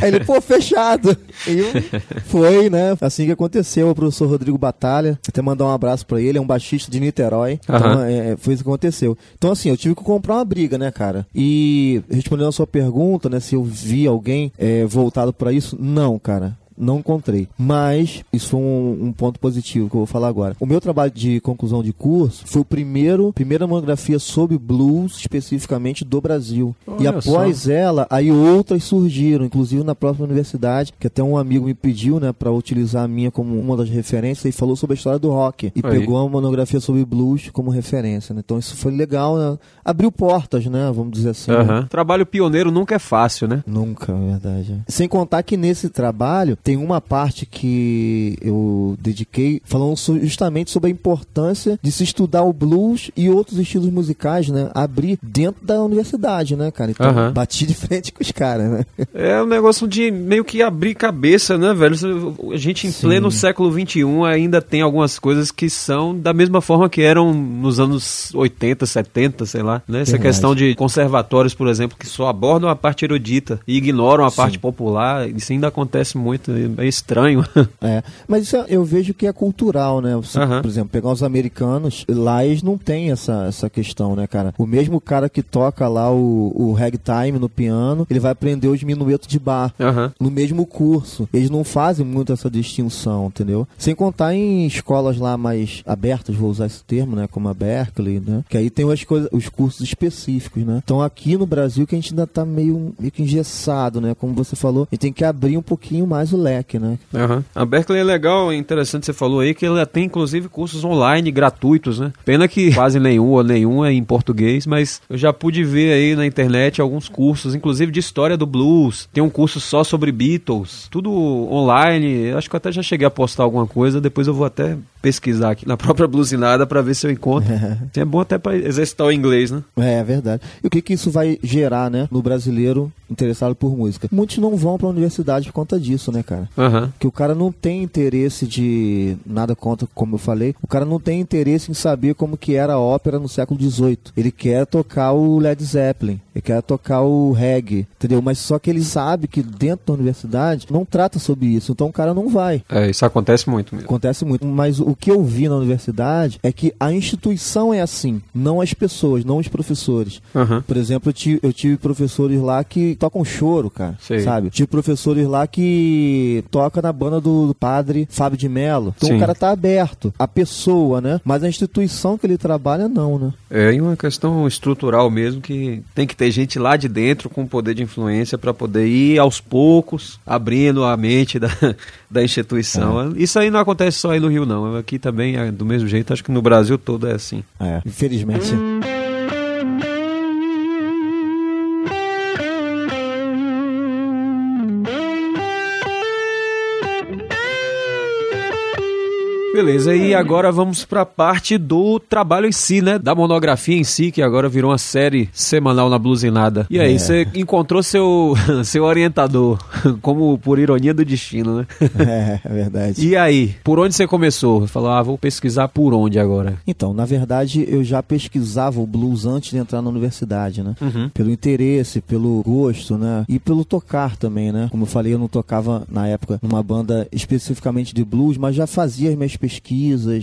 Aí ele, pô, fechado. E eu- foi, né? Assim que aconteceu. O professor Rodrigo Batalha, até mandar um abraço pra ele, é um baixista de Niterói. Então, Aham. é, foi isso que aconteceu. Então, assim, eu tive que comprar uma briga, né, cara? E respondendo a sua pergunta, né, se eu vi alguém é, voltado pra isso, não, cara. Não encontrei. Mas isso foi um, um ponto positivo que eu vou falar agora. O meu trabalho de conclusão de curso foi o primeiro, primeira monografia sobre blues, especificamente do Brasil. e Olha após ela, aí outras surgiram, inclusive na própria universidade, que até um amigo me pediu, né, para utilizar a minha como uma das referências e falou sobre a história do rock. E Aí. pegou uma monografia sobre blues como referência, né? Então isso foi legal, né? Abriu portas, né? Vamos dizer assim. né? Aham. Trabalho pioneiro nunca é fácil, né? Nunca, é verdade. Sem contar que nesse trabalho tem uma parte que eu dediquei falando justamente sobre a importância de se estudar o blues e outros estilos musicais, né? Abrir dentro da universidade, né, cara? Então, Aham. bati de frente com os caras, né? É um negócio de meio que abrir cabeça, né, velho? A gente em Sim. pleno século XXI ainda tem algumas coisas que são da mesma forma que eram nos anos 80, 70, sei lá. Né? Essa Verdade. questão de conservatórios, por exemplo, que só abordam a parte erudita e ignoram a parte popular. Isso ainda acontece muito, é estranho. É, mas isso é- eu vejo que é cultural, né? Você. Por exemplo, pegar os americanos, lá eles não têm essa, essa questão, né, cara? O mesmo cara que toca lá o, o ragtime no piano, ele vai aprender os minuetos de bar. No mesmo curso. Eles não fazem muito essa distinção, entendeu? Sem contar em escolas lá mais abertas, vou usar esse termo, né? Como a Berkeley, né? Que aí tem as coisas, os cursos específicos, né? Então aqui no Brasil que a gente ainda tá meio, meio que engessado, né? Como você falou, a gente tem que abrir um pouquinho mais o leque, né? Aham. A Berkeley é legal, é interessante você falou aí que ela tem inclusive cursos online gratuitos, né? Pena que quase nenhum ou nenhum é em português, mas eu já pude ver aí na internet alguns cursos, inclusive de história do blues. Tem um curso só sobre Beatles, tudo online. Acho que eu até já cheguei a postar alguma coisa, depois eu vou até pesquisar aqui na própria blusinada para ver se eu encontro. É. é bom até para exercitar o inglês, né? É, é verdade. E o que que isso vai gerar, né, no brasileiro interessado por música? Muitos não vão para a universidade por conta disso, né, cara? Uhum. Que o cara não tem interesse de nada contra, como eu falei, o cara não tem interesse em saber como que era a ópera no século XVIII. Ele quer tocar o Led Zeppelin, ele quer tocar o reggae, entendeu? Mas só que ele sabe que dentro da universidade não trata sobre isso, então o cara não vai. É, isso acontece muito mesmo. Acontece muito. Mas o que eu vi na universidade é que a instituição é assim, não as pessoas, não os professores. Uhum. Por exemplo, eu tive, eu tive professores lá que tocam choro, cara. Sei. Sabe? Tive professores lá que toca na banda do, do padre Fábio de Mello. Então Sim. o cara tá aberto. A pessoa, né? Mas a instituição que ele trabalha, não, né? É e uma questão estrutural mesmo que tem que ter gente lá de dentro com poder de influência para poder ir aos poucos abrindo a mente da, da instituição. Isso aí não acontece só aí no Rio, não. Aqui também é do mesmo jeito. Acho que no Brasil todo é assim. É, infelizmente. Beleza, e agora vamos para a parte do trabalho em si, né? Da monografia em si, que agora virou uma série semanal na Blusinada. E aí, É. você encontrou seu, seu orientador, como por ironia do destino, né? É, é verdade. E aí, por onde você começou? Falou, ah, vou pesquisar por onde agora? Então, na verdade, eu já pesquisava o blues antes de entrar na universidade, né? Uhum. Pelo interesse, pelo gosto, né? E pelo tocar também, né? Como eu falei, eu não tocava na época numa banda especificamente de blues, mas já fazia as minhas pesquisas,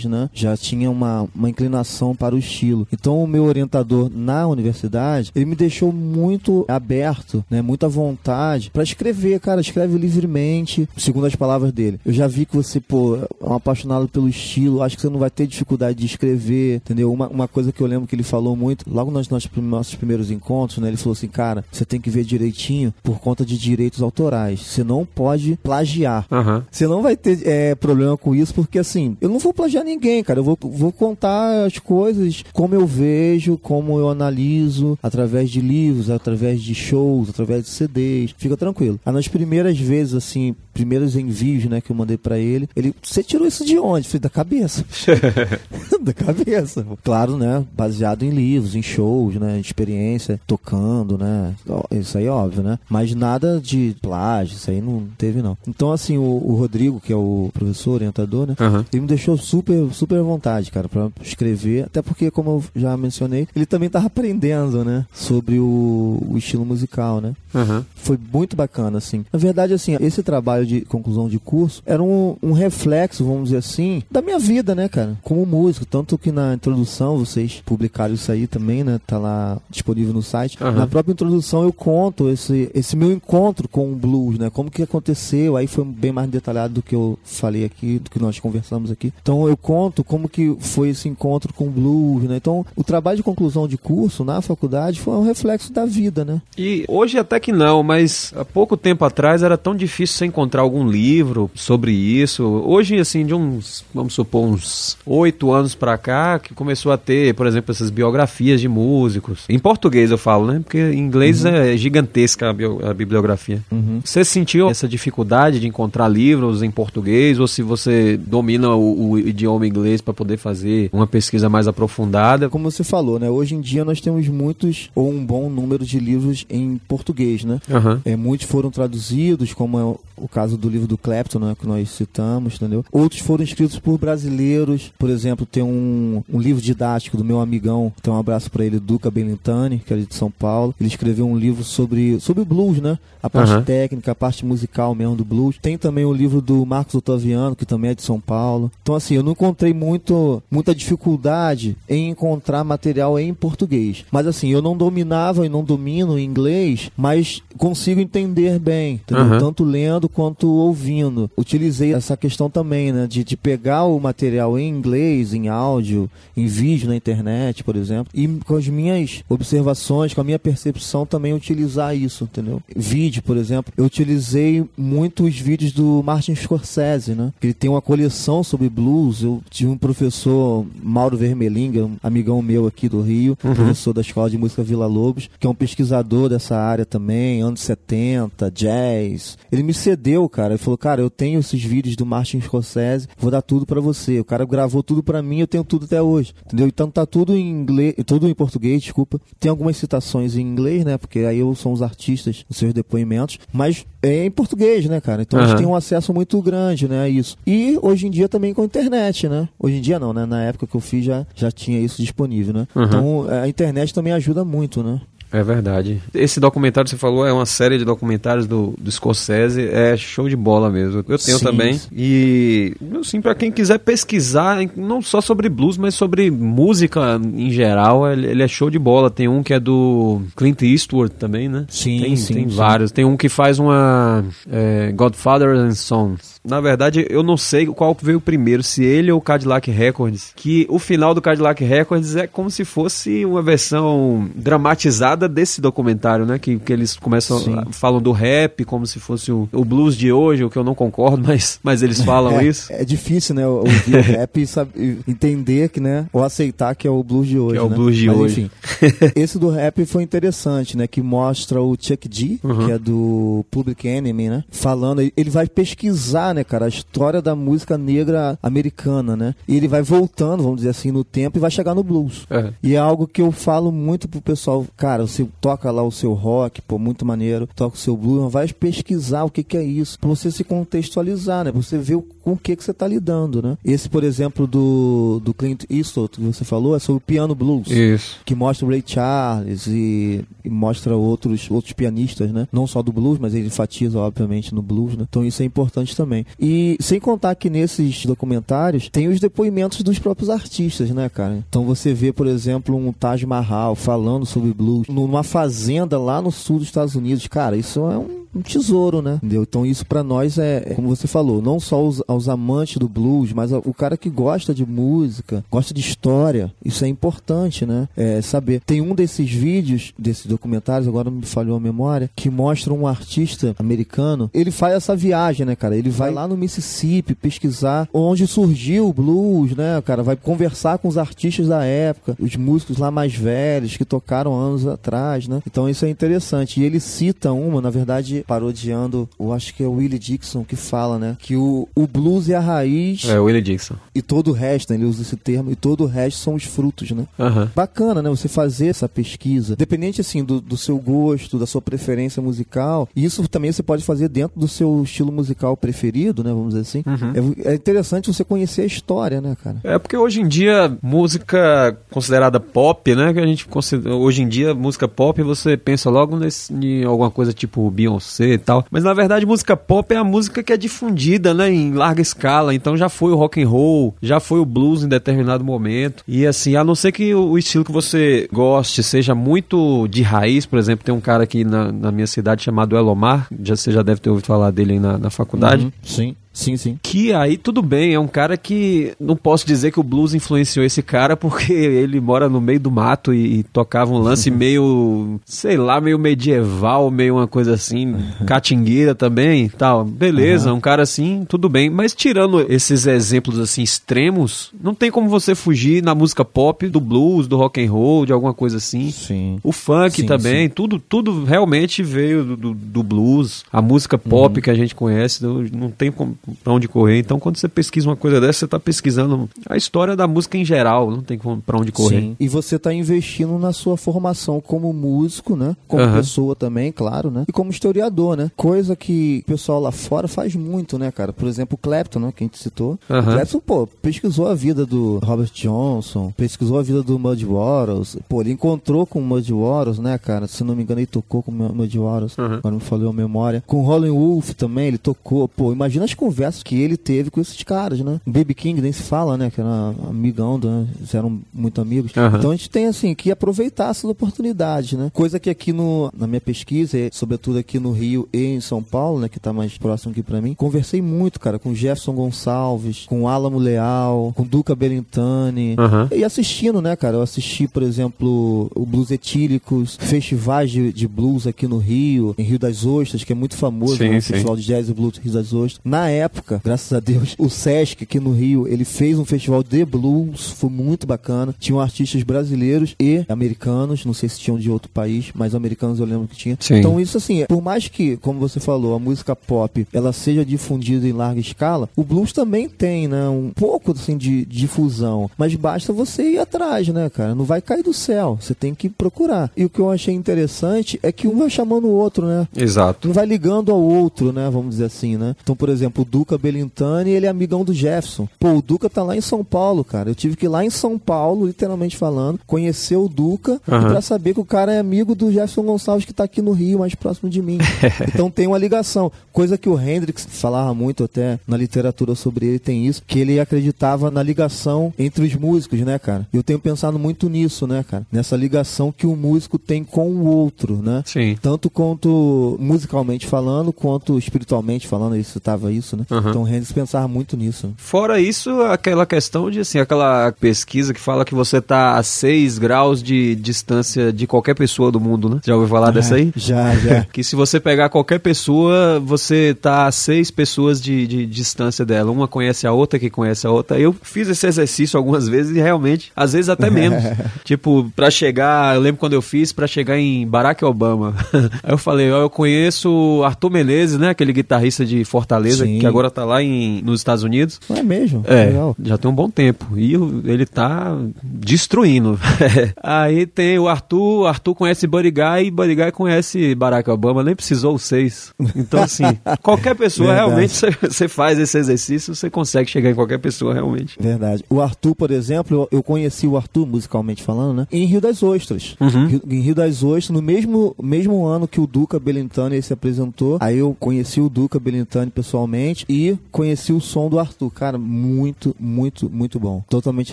né? Já tinha uma, uma inclinação para o estilo. Então, o meu orientador na universidade, ele me deixou muito aberto, né? Muita vontade para escrever, cara. Escreve livremente, segundo as palavras dele. Eu já vi que você, pô, é um apaixonado pelo estilo, acho que você não vai ter dificuldade de escrever, entendeu? Uma, uma coisa que eu lembro que ele falou muito, logo nos nossos, nossos primeiros encontros, né? Ele falou assim, cara, você tem que ver direitinho por conta de direitos autorais. Você não pode plagiar. Aham. Você não vai ter é, problema com isso, porque assim, eu não vou plagiar ninguém, cara. Eu vou, vou contar as coisas como eu vejo, como eu analiso, através de livros, através de shows, através de CDs. Fica tranquilo. Nas primeiras vezes, assim, primeiros envios, né, que eu mandei pra ele, ele, você tirou isso de onde? Eu Falei, da cabeça. da cabeça. Claro, né, baseado em livros, em shows, né, experiência, tocando, né. Isso aí é óbvio, né. Mas nada de plágio, isso aí não teve, não. Então, assim, o, o Rodrigo, que é o professor, orientador, né, Aham. ele me deixou super, super à vontade, cara, pra escrever. Até porque, como eu já mencionei, ele também tava aprendendo, né? Sobre o, o estilo musical, né? Aham. Foi muito bacana, assim. Na verdade, assim, esse trabalho de conclusão de curso era um, um reflexo, vamos dizer assim, da minha vida, né, cara? Como músico. Tanto que na introdução vocês publicaram isso aí também, né? Tá lá disponível no site. Aham. Na própria introdução eu conto esse, esse meu encontro com o blues, né? Como que aconteceu. Aí foi bem mais detalhado do que eu falei aqui, do que nós conversamos aqui. Então eu conto como que foi esse encontro com o blues, né? Então o trabalho de conclusão de curso na faculdade foi um reflexo da vida, né? E hoje até que não, mas há pouco tempo atrás era tão difícil você encontrar algum livro sobre isso. Hoje, assim, de uns, vamos supor, uns oito anos pra cá, que começou a ter, por exemplo, essas biografias de músicos. Em português eu falo, né? Porque em inglês é gigantesca a, bio- a bibliografia. Você sentiu essa dificuldade de encontrar livros em português ou se você domina o, o idioma inglês para poder fazer uma pesquisa mais aprofundada? Como você falou, né? Hoje em dia nós temos muitos ou um bom número de livros em português, né? Aham. É, muitos foram traduzidos, como é o- caso do livro do Clapton, né, que nós citamos, entendeu? Outros foram escritos por brasileiros. Por exemplo, tem um, um livro didático do meu amigão, então um abraço para ele, Duca Belintani, que é de São Paulo. Ele escreveu um livro sobre, sobre blues, né? A parte Aham. técnica, a parte musical mesmo do blues. Tem também o livro do Marcos Otaviano, que também é de São Paulo. Então, assim, eu não encontrei muito, muita dificuldade em encontrar material em português. Mas, assim, eu não dominava e não domino inglês, mas consigo entender bem, entendeu? Aham. Tanto lendo quanto ouvindo. Utilizei essa questão também, né? De, de pegar o material em inglês, em áudio, em vídeo na internet, por exemplo, e com as minhas observações, com a minha percepção também utilizar isso, entendeu? Vídeo, por exemplo, eu utilizei muito os vídeos do Martin Scorsese, né? Ele tem uma coleção sobre sobre blues, eu tive um professor, Mauro Vermelinga, um amigão meu aqui do Rio, uhum. professor da Escola de Música Vila Lobos, que é um pesquisador dessa área também, anos 70, jazz. Ele me cedeu, cara, ele falou, cara, eu tenho esses vídeos do Martin Scorsese, vou dar tudo para você. O cara gravou tudo para mim, eu tenho tudo até hoje, entendeu? Então tá tudo em inglês, tudo em português, desculpa. Tem algumas citações em inglês, né, porque aí eu sou os artistas, os seus depoimentos, mas é em português, né, cara? Então uhum. a gente tem um acesso muito grande, né, a isso. E hoje em dia também com a internet, né? Hoje em dia não, né? Na época que eu fiz já, já tinha isso disponível, né? Uhum. Então a internet também ajuda muito, né? É verdade. Esse documentário que você falou é uma série de documentários do, do Scorsese, é show de bola mesmo. Eu tenho Sim. também. E, assim, para quem quiser pesquisar, não só sobre blues, mas sobre música em geral, ele, é show de bola. Tem um que é do Clint Eastwood também, né? Sim, tem, sim. Tem sim. vários. Tem um que faz uma é, Godfather and Sons. Na verdade, eu não sei qual veio primeiro, se ele ou o Cadillac Records. Que o final do Cadillac Records é como se fosse uma versão dramatizada desse documentário, né? Que, que eles começam, Sim. falam do rap como se fosse o, o, blues de hoje, o que eu não concordo, mas, mas eles falam é, isso. É difícil, né? Ouvir o rap e entender que, né? Ou aceitar que é o blues de hoje. Que é o né? blues de mas, hoje. Enfim, esse do rap foi interessante, né? Que mostra o Chuck D, uhum. que é do Public Enemy, né? Falando, ele vai pesquisar, né, cara, a história da música negra americana, né? E ele vai voltando, vamos dizer assim, no tempo e vai chegar no blues. É. E é algo que eu falo muito pro pessoal, cara, você toca lá o seu rock, pô, muito maneiro, toca o seu blues, vai pesquisar o que, que é isso, pra você se contextualizar, né? Pra você ver o, com o que, que você tá lidando, né? Esse, por exemplo, do, do Clint Eastwood, que você falou, é sobre o piano blues. Isso. Que mostra o Ray Charles e, e mostra outros, outros pianistas, né? Não só do blues, mas ele enfatiza, obviamente, no blues, né? Então isso é importante também. E sem contar que nesses documentários tem os depoimentos dos próprios artistas, né, cara? Então você vê, por exemplo, um Taj Mahal falando sobre blues numa fazenda lá no sul dos Estados Unidos. Cara, isso é um um tesouro, né? Entendeu? Então isso para nós é, é, como você falou, não só os, aos amantes do blues, mas o cara que gosta de música, gosta de história. Isso é importante, né? É, saber. Tem um desses vídeos, desses documentários, agora me falhou a memória, que mostra um artista americano. Ele faz essa viagem, né, cara? Ele vai lá no Mississippi pesquisar onde surgiu o blues, né, cara? Vai conversar com os artistas da época, os músicos lá mais velhos que tocaram anos atrás, né? Então isso é interessante. E ele cita uma, na verdade, parodiando, eu acho que é o Willie Dixon que fala, né? Que o, o blues é a raiz. É, o Willie Dixon. E todo o resto, né, ele usa esse termo, e todo o resto são os frutos, né? Uhum. Bacana, né? Você fazer essa pesquisa. Dependente, assim, do, do seu gosto, da sua preferência musical. E isso também você pode fazer dentro do seu estilo musical preferido, né? Vamos dizer assim. Uhum. É, é interessante você conhecer a história, né, cara? É porque hoje em dia, música considerada pop, né? Que a gente considera, hoje em dia, música pop, você pensa logo nesse, em alguma coisa tipo Beyoncé e tal. Mas na verdade, música pop é a música que é difundida, né, em larga escala. Então já foi o rock and roll, já foi o blues em determinado momento. E assim, a não ser que o estilo que você goste seja muito de raiz, por exemplo, tem um cara aqui na, na minha cidade chamado Elomar, já você já deve ter ouvido falar dele aí na, na faculdade. Uhum, sim. Sim, sim. Que aí tudo bem, é um cara que não posso dizer que o blues influenciou esse cara porque ele mora no meio do mato e, e tocava um lance meio, sei lá, meio medieval, meio uma coisa assim, catingueira também, tal. Beleza, uhum. um cara assim, tudo bem, mas tirando esses exemplos assim extremos, não tem como você fugir na música pop do blues, do rock and roll, de alguma coisa assim. Sim. O funk sim, também, sim. tudo tudo realmente veio do, do, do blues, a música pop uhum. que a gente conhece, não tem como para onde correr. Então, quando você pesquisa uma coisa dessa, você está pesquisando a história da música em geral, não tem para onde correr. Sim. E você está investindo na sua formação como músico, né? Como uhum. pessoa também, claro, né? E como historiador, né? Coisa que o pessoal lá fora faz muito, né, cara? Por exemplo, o Clapton, né? Que a gente citou. Uhum. O Clapton, pô, pesquisou a vida do Robert Johnson, pesquisou a vida do Muddy Waters. Pô, ele encontrou com o Muddy Waters, né, cara? Se não me engano, ele tocou com o Muddy Waters. Uhum. Agora me falou a memória. Com o Rolling Wolf também, ele tocou. Pô, imagina as conversas conversas que ele teve com esses caras, né? Baby King nem se fala, né? Que era amigão, né? Eles eram muito amigos. Uhum. Então a gente tem, assim, que aproveitar essas oportunidades, né? Coisa que aqui no, na minha pesquisa, sobretudo aqui no Rio e em São Paulo, né? Que tá mais próximo aqui pra mim, conversei muito, cara, com Jefferson Gonçalves, com Alamo Leal, com Duca Belintani. Uhum. E assistindo, né, cara? Eu assisti, por exemplo, o Blues Etílicos, festivais de, de blues aqui no Rio, em Rio das Ostras, que é muito famoso, sim, né? O Festival de Jazz e Blues Rio das Ostras. Na época, época, graças a Deus, o Sesc aqui no Rio, ele fez um festival de blues, foi muito bacana. Tinham artistas brasileiros e americanos, não sei se tinham de outro país, mas americanos eu lembro que tinha. Sim. Então isso assim, por mais que, como você falou, a música pop, ela seja difundida em larga escala, o blues também tem, né, um pouco assim de difusão, mas basta você ir atrás, né, cara? Não vai cair do céu, você tem que procurar. E o que eu achei interessante é que um vai chamando o outro, né? Exato. Vai ligando ao outro, né? Vamos dizer assim, né? Então, por exemplo, Duca Belintani, ele é amigão do Jefferson. Pô, o Duca tá lá em São Paulo, cara. Eu tive que ir lá em São Paulo, literalmente falando, conhecer o Duca Aham. e pra saber que o cara é amigo do Jefferson Gonçalves que tá aqui no Rio, mais próximo de mim. então tem uma ligação. Coisa que o Hendrix falava muito até na literatura sobre ele, tem isso, que ele acreditava na ligação entre os músicos, né, cara? Eu tenho pensado muito nisso, né, cara? Nessa ligação que o músico tem com o outro, né? Sim. Tanto quanto musicalmente falando, quanto espiritualmente falando, ele citava isso, né? Aham. Então o Hendrix pensava muito nisso. Fora isso, aquela questão de, assim, aquela pesquisa que fala que você tá a 6 graus de distância de qualquer pessoa do mundo, né? Já ouviu falar dessa aí? Já, já. Que se você pegar qualquer pessoa, você tá a seis pessoas de, de distância dela. Uma conhece a outra, que conhece a outra. Eu fiz esse exercício algumas vezes e realmente, às vezes até menos. tipo, pra chegar, eu lembro quando eu fiz, pra chegar em Barack Obama. Aí eu falei, ó, eu conheço Arthur Menezes, né? Aquele guitarrista de Fortaleza, Sim. que agora tá lá em, nos Estados Unidos. Não é mesmo? É, Legal. já tem um bom tempo. E ele tá destruindo. Aí tem o Arthur, o Arthur conhece Buddy Guy e Buddy Guy conhece Barack Obama, nem precisou os seis. Então, assim, qualquer pessoa Verdade. realmente, você- você faz esse exercício, você consegue chegar em qualquer pessoa realmente. Verdade. O Arthur, por exemplo, eu, eu conheci o Arthur, musicalmente falando, né? Em Rio das Ostras. Uhum. Rio- em Rio das Ostras, no mesmo, mesmo ano que o Duca Belintani se apresentou, aí eu conheci o Duca Belintani pessoalmente e conheci o som do Arthur. Cara, muito, muito, muito bom. Totalmente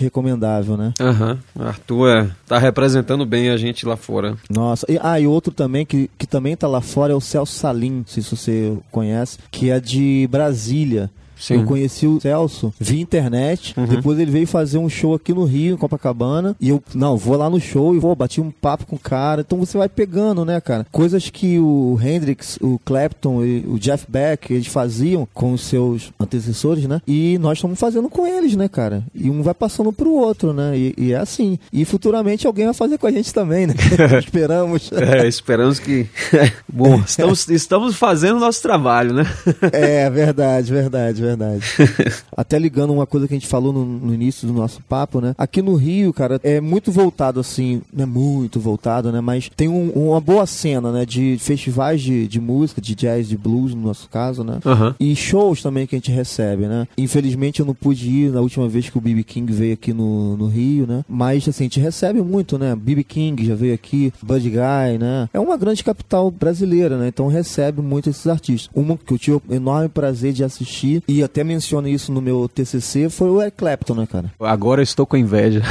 recomendável, né? Aham, Arthur é, tá representando bem a gente lá fora. Nossa, e, ah, e outro também que, que também tá lá fora é o Celso Salim, não sei se você conhece, que é de Brasília. Sim. Eu conheci o Celso via internet, Uhum. depois ele veio fazer um show aqui no Rio, em Copacabana, e eu, não, vou lá no show e vou, bati um papo com o cara, então você vai pegando, né, cara? Coisas que o Hendrix, o Clapton e o Jeff Beck, eles faziam com os seus antecessores, né? E nós estamos fazendo com eles, né, cara? E um vai passando pro outro, né? E, e é assim. E futuramente alguém vai fazer com a gente também, né? Esperamos. É, esperamos que. Bom, estamos, estamos fazendo o nosso trabalho, né? É, verdade, verdade, verdade. Até ligando uma coisa que a gente falou no, no início do nosso papo, né? Aqui no Rio, cara, é muito voltado assim, não é muito voltado, né? Mas tem um- uma boa cena, né? De festivais de, de música, de jazz, de blues, no nosso caso, né? Aham. E shows também que a gente recebe, né? Infelizmente eu não pude ir na última vez que o BB King veio aqui no, no Rio, né? Mas assim, a gente recebe muito, né? BB King já veio aqui, Buddy Guy, né? É uma grande capital brasileira, né? Então recebe muito esses artistas. Uma que eu tive o enorme prazer de assistir, e até menciono isso no meu TCC, foi o Eric Clapton, né, cara? Agora eu estou com inveja.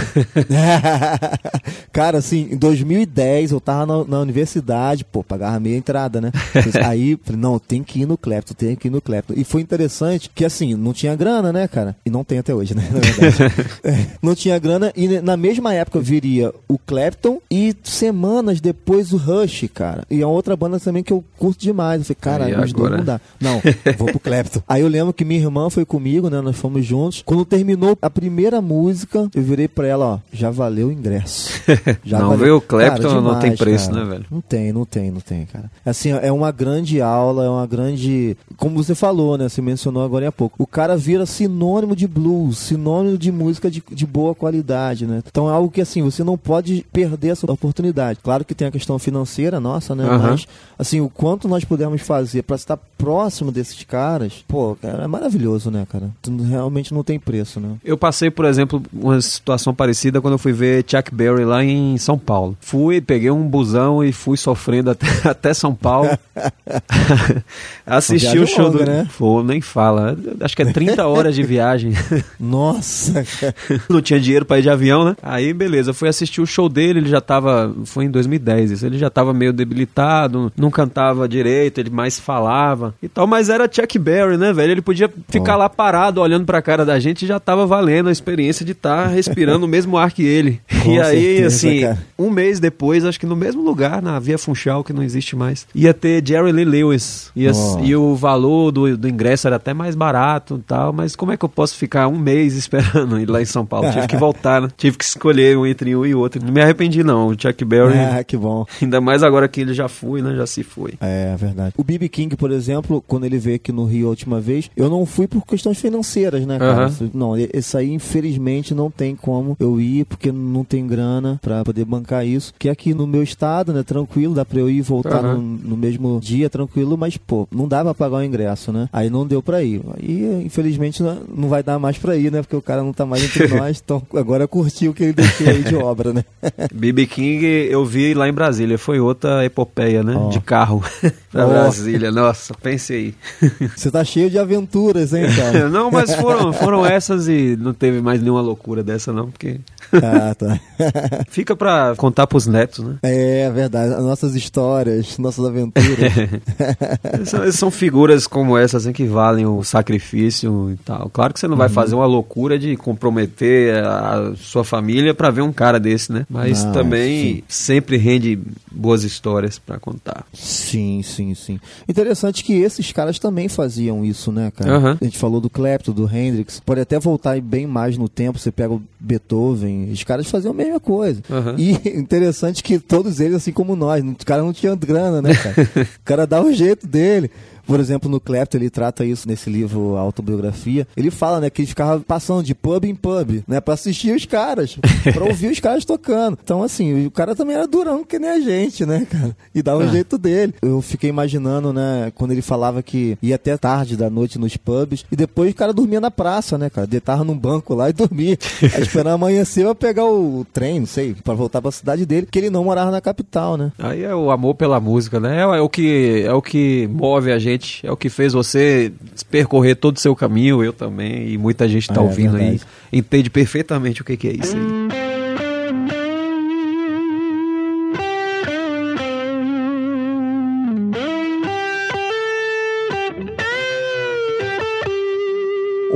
cara, assim, em 2010 eu tava na, na universidade, pô, pagava meia entrada, né? Aí, falei, não, tem que ir no Clapton, tem que ir no Clapton. E foi interessante que, assim, não tinha grana, né, cara? E não tem até hoje, né? Na verdade. É, não tinha grana e na mesma época viria o Clapton e semanas depois o Rush, cara. E é outra banda também que eu curto demais. Eu falei, cara, E os dois não dá. Não, vou pro Clapton. Aí eu lembro que minha irmã foi comigo, né? Nós fomos juntos. Quando terminou a primeira música, eu virei pra ela, ó, já valeu o ingresso. Já Não valeu. o Clapton Cara, não tem demais, preço, cara. né, velho? Não tem, não tem, não tem, cara. Assim, é uma grande aula, é uma grande. Como você falou, né? Você mencionou agora há pouco. O cara vira sinônimo de blues, sinônimo de música de, de boa qualidade, né? Então é algo que, assim, você não pode perder essa oportunidade. Claro que tem a questão financeira nossa, né? Aham. Mas, assim, o quanto nós pudermos fazer pra estar próximo desses caras, pô, cara, é maravilhoso, né, cara? Realmente não tem preço, né? Eu passei, por exemplo, uma situação parecida quando eu fui ver Chuck Berry lá em São Paulo. Fui, peguei um busão e fui sofrendo até, até São Paulo. Assisti o show longa, do. né? Pô, nem fala. Acho que é 30 horas de viagem. Nossa. Não tinha dinheiro pra ir de avião, né? Aí, beleza, fui assistir o show dele, ele já tava. Foi em 2010 isso. Ele já tava meio debilitado, não cantava direito, ele mais falava e tal, mas era Chuck Berry, né, velho? Ele podia ficar lá parado olhando pra cara da gente já tava valendo a experiência de estar tá respirando o mesmo ar que ele. Com e aí, certeza, assim, cara. um mês depois, acho que no mesmo lugar, na Via Funchal, que não existe mais, ia ter Jerry Lee Lewis. Ia- e o valor do, do ingresso era até mais barato e tal, mas como é que eu posso ficar um mês esperando ir lá em São Paulo? Tive que voltar, né? Tive que escolher um entre um e outro. Não me arrependi, não. O Chuck Berry, Ah, que bom. ainda mais agora que ele já foi, né? Já se foi. É verdade. O B.B. King, por exemplo, quando ele veio aqui no Rio a última vez, eu não fui por questões financeiras, né, cara? Aham. Não, esse aí, infelizmente, não tem como eu ir, porque não tem grana pra poder bancar isso. Que aqui no meu estado, né, tranquilo, dá pra eu ir e voltar Aham. no, no mesmo dia, tranquilo, mas, pô, não dá pra pagar o ingresso, né? Aí não deu pra ir. Aí, infelizmente, não- não vai dar mais pra ir, né? Porque o cara não tá mais entre nós, então agora curtiu o que ele deixou aí de obra, né? BB King eu vi lá em Brasília, foi outra epopeia, né? Ó. De carro pra Ó. Brasília. Nossa, pense aí. Você tá cheio de aventuras, hein, cara? não, mas foram, foram essas e não teve mais nenhuma loucura dessa, não, porque ah, tá. fica pra contar pros netos, né? É verdade, as nossas histórias, nossas aventuras. São, são figuras como essas hein, que valem o sacrifício e tal. Claro que você não vai fazer uma loucura de comprometer a sua família pra ver um cara desse, né? Mas Não, também sim. sempre rende boas histórias pra contar. sim, sim, sim. Interessante que esses caras também faziam isso, né, cara? Aham. A gente falou do Clapton, do Hendrix. Pode até voltar bem mais no tempo. Você pega o Beethoven, os caras faziam a mesma coisa. Aham. E interessante que todos eles, assim como nós, os caras não tinham grana, né, cara? o cara dá o jeito dele. Por exemplo, no Clapton, ele trata isso nesse livro Autobiografia. Ele fala, né, que ele ficava passando de pub em pub, né, pra assistir os caras, pra ouvir os caras tocando. Então, assim, o cara também era durão que nem a gente, né, cara? E dá um Ah. jeito dele. Eu fiquei imaginando, né, quando ele falava que ia até tarde da noite nos pubs, e depois o cara dormia na praça, né, cara? Deitava num banco lá e dormia. Aí esperando amanhecer pra pegar o trem, não sei, pra voltar pra cidade dele, que ele não morava na capital, né? Aí é o amor pela música, né? É, é o que é o que move a gente, é o que fez você percorrer todo o seu caminho, eu também e muita gente tá É, ouvindo aí, entende perfeitamente o que, que é isso aí.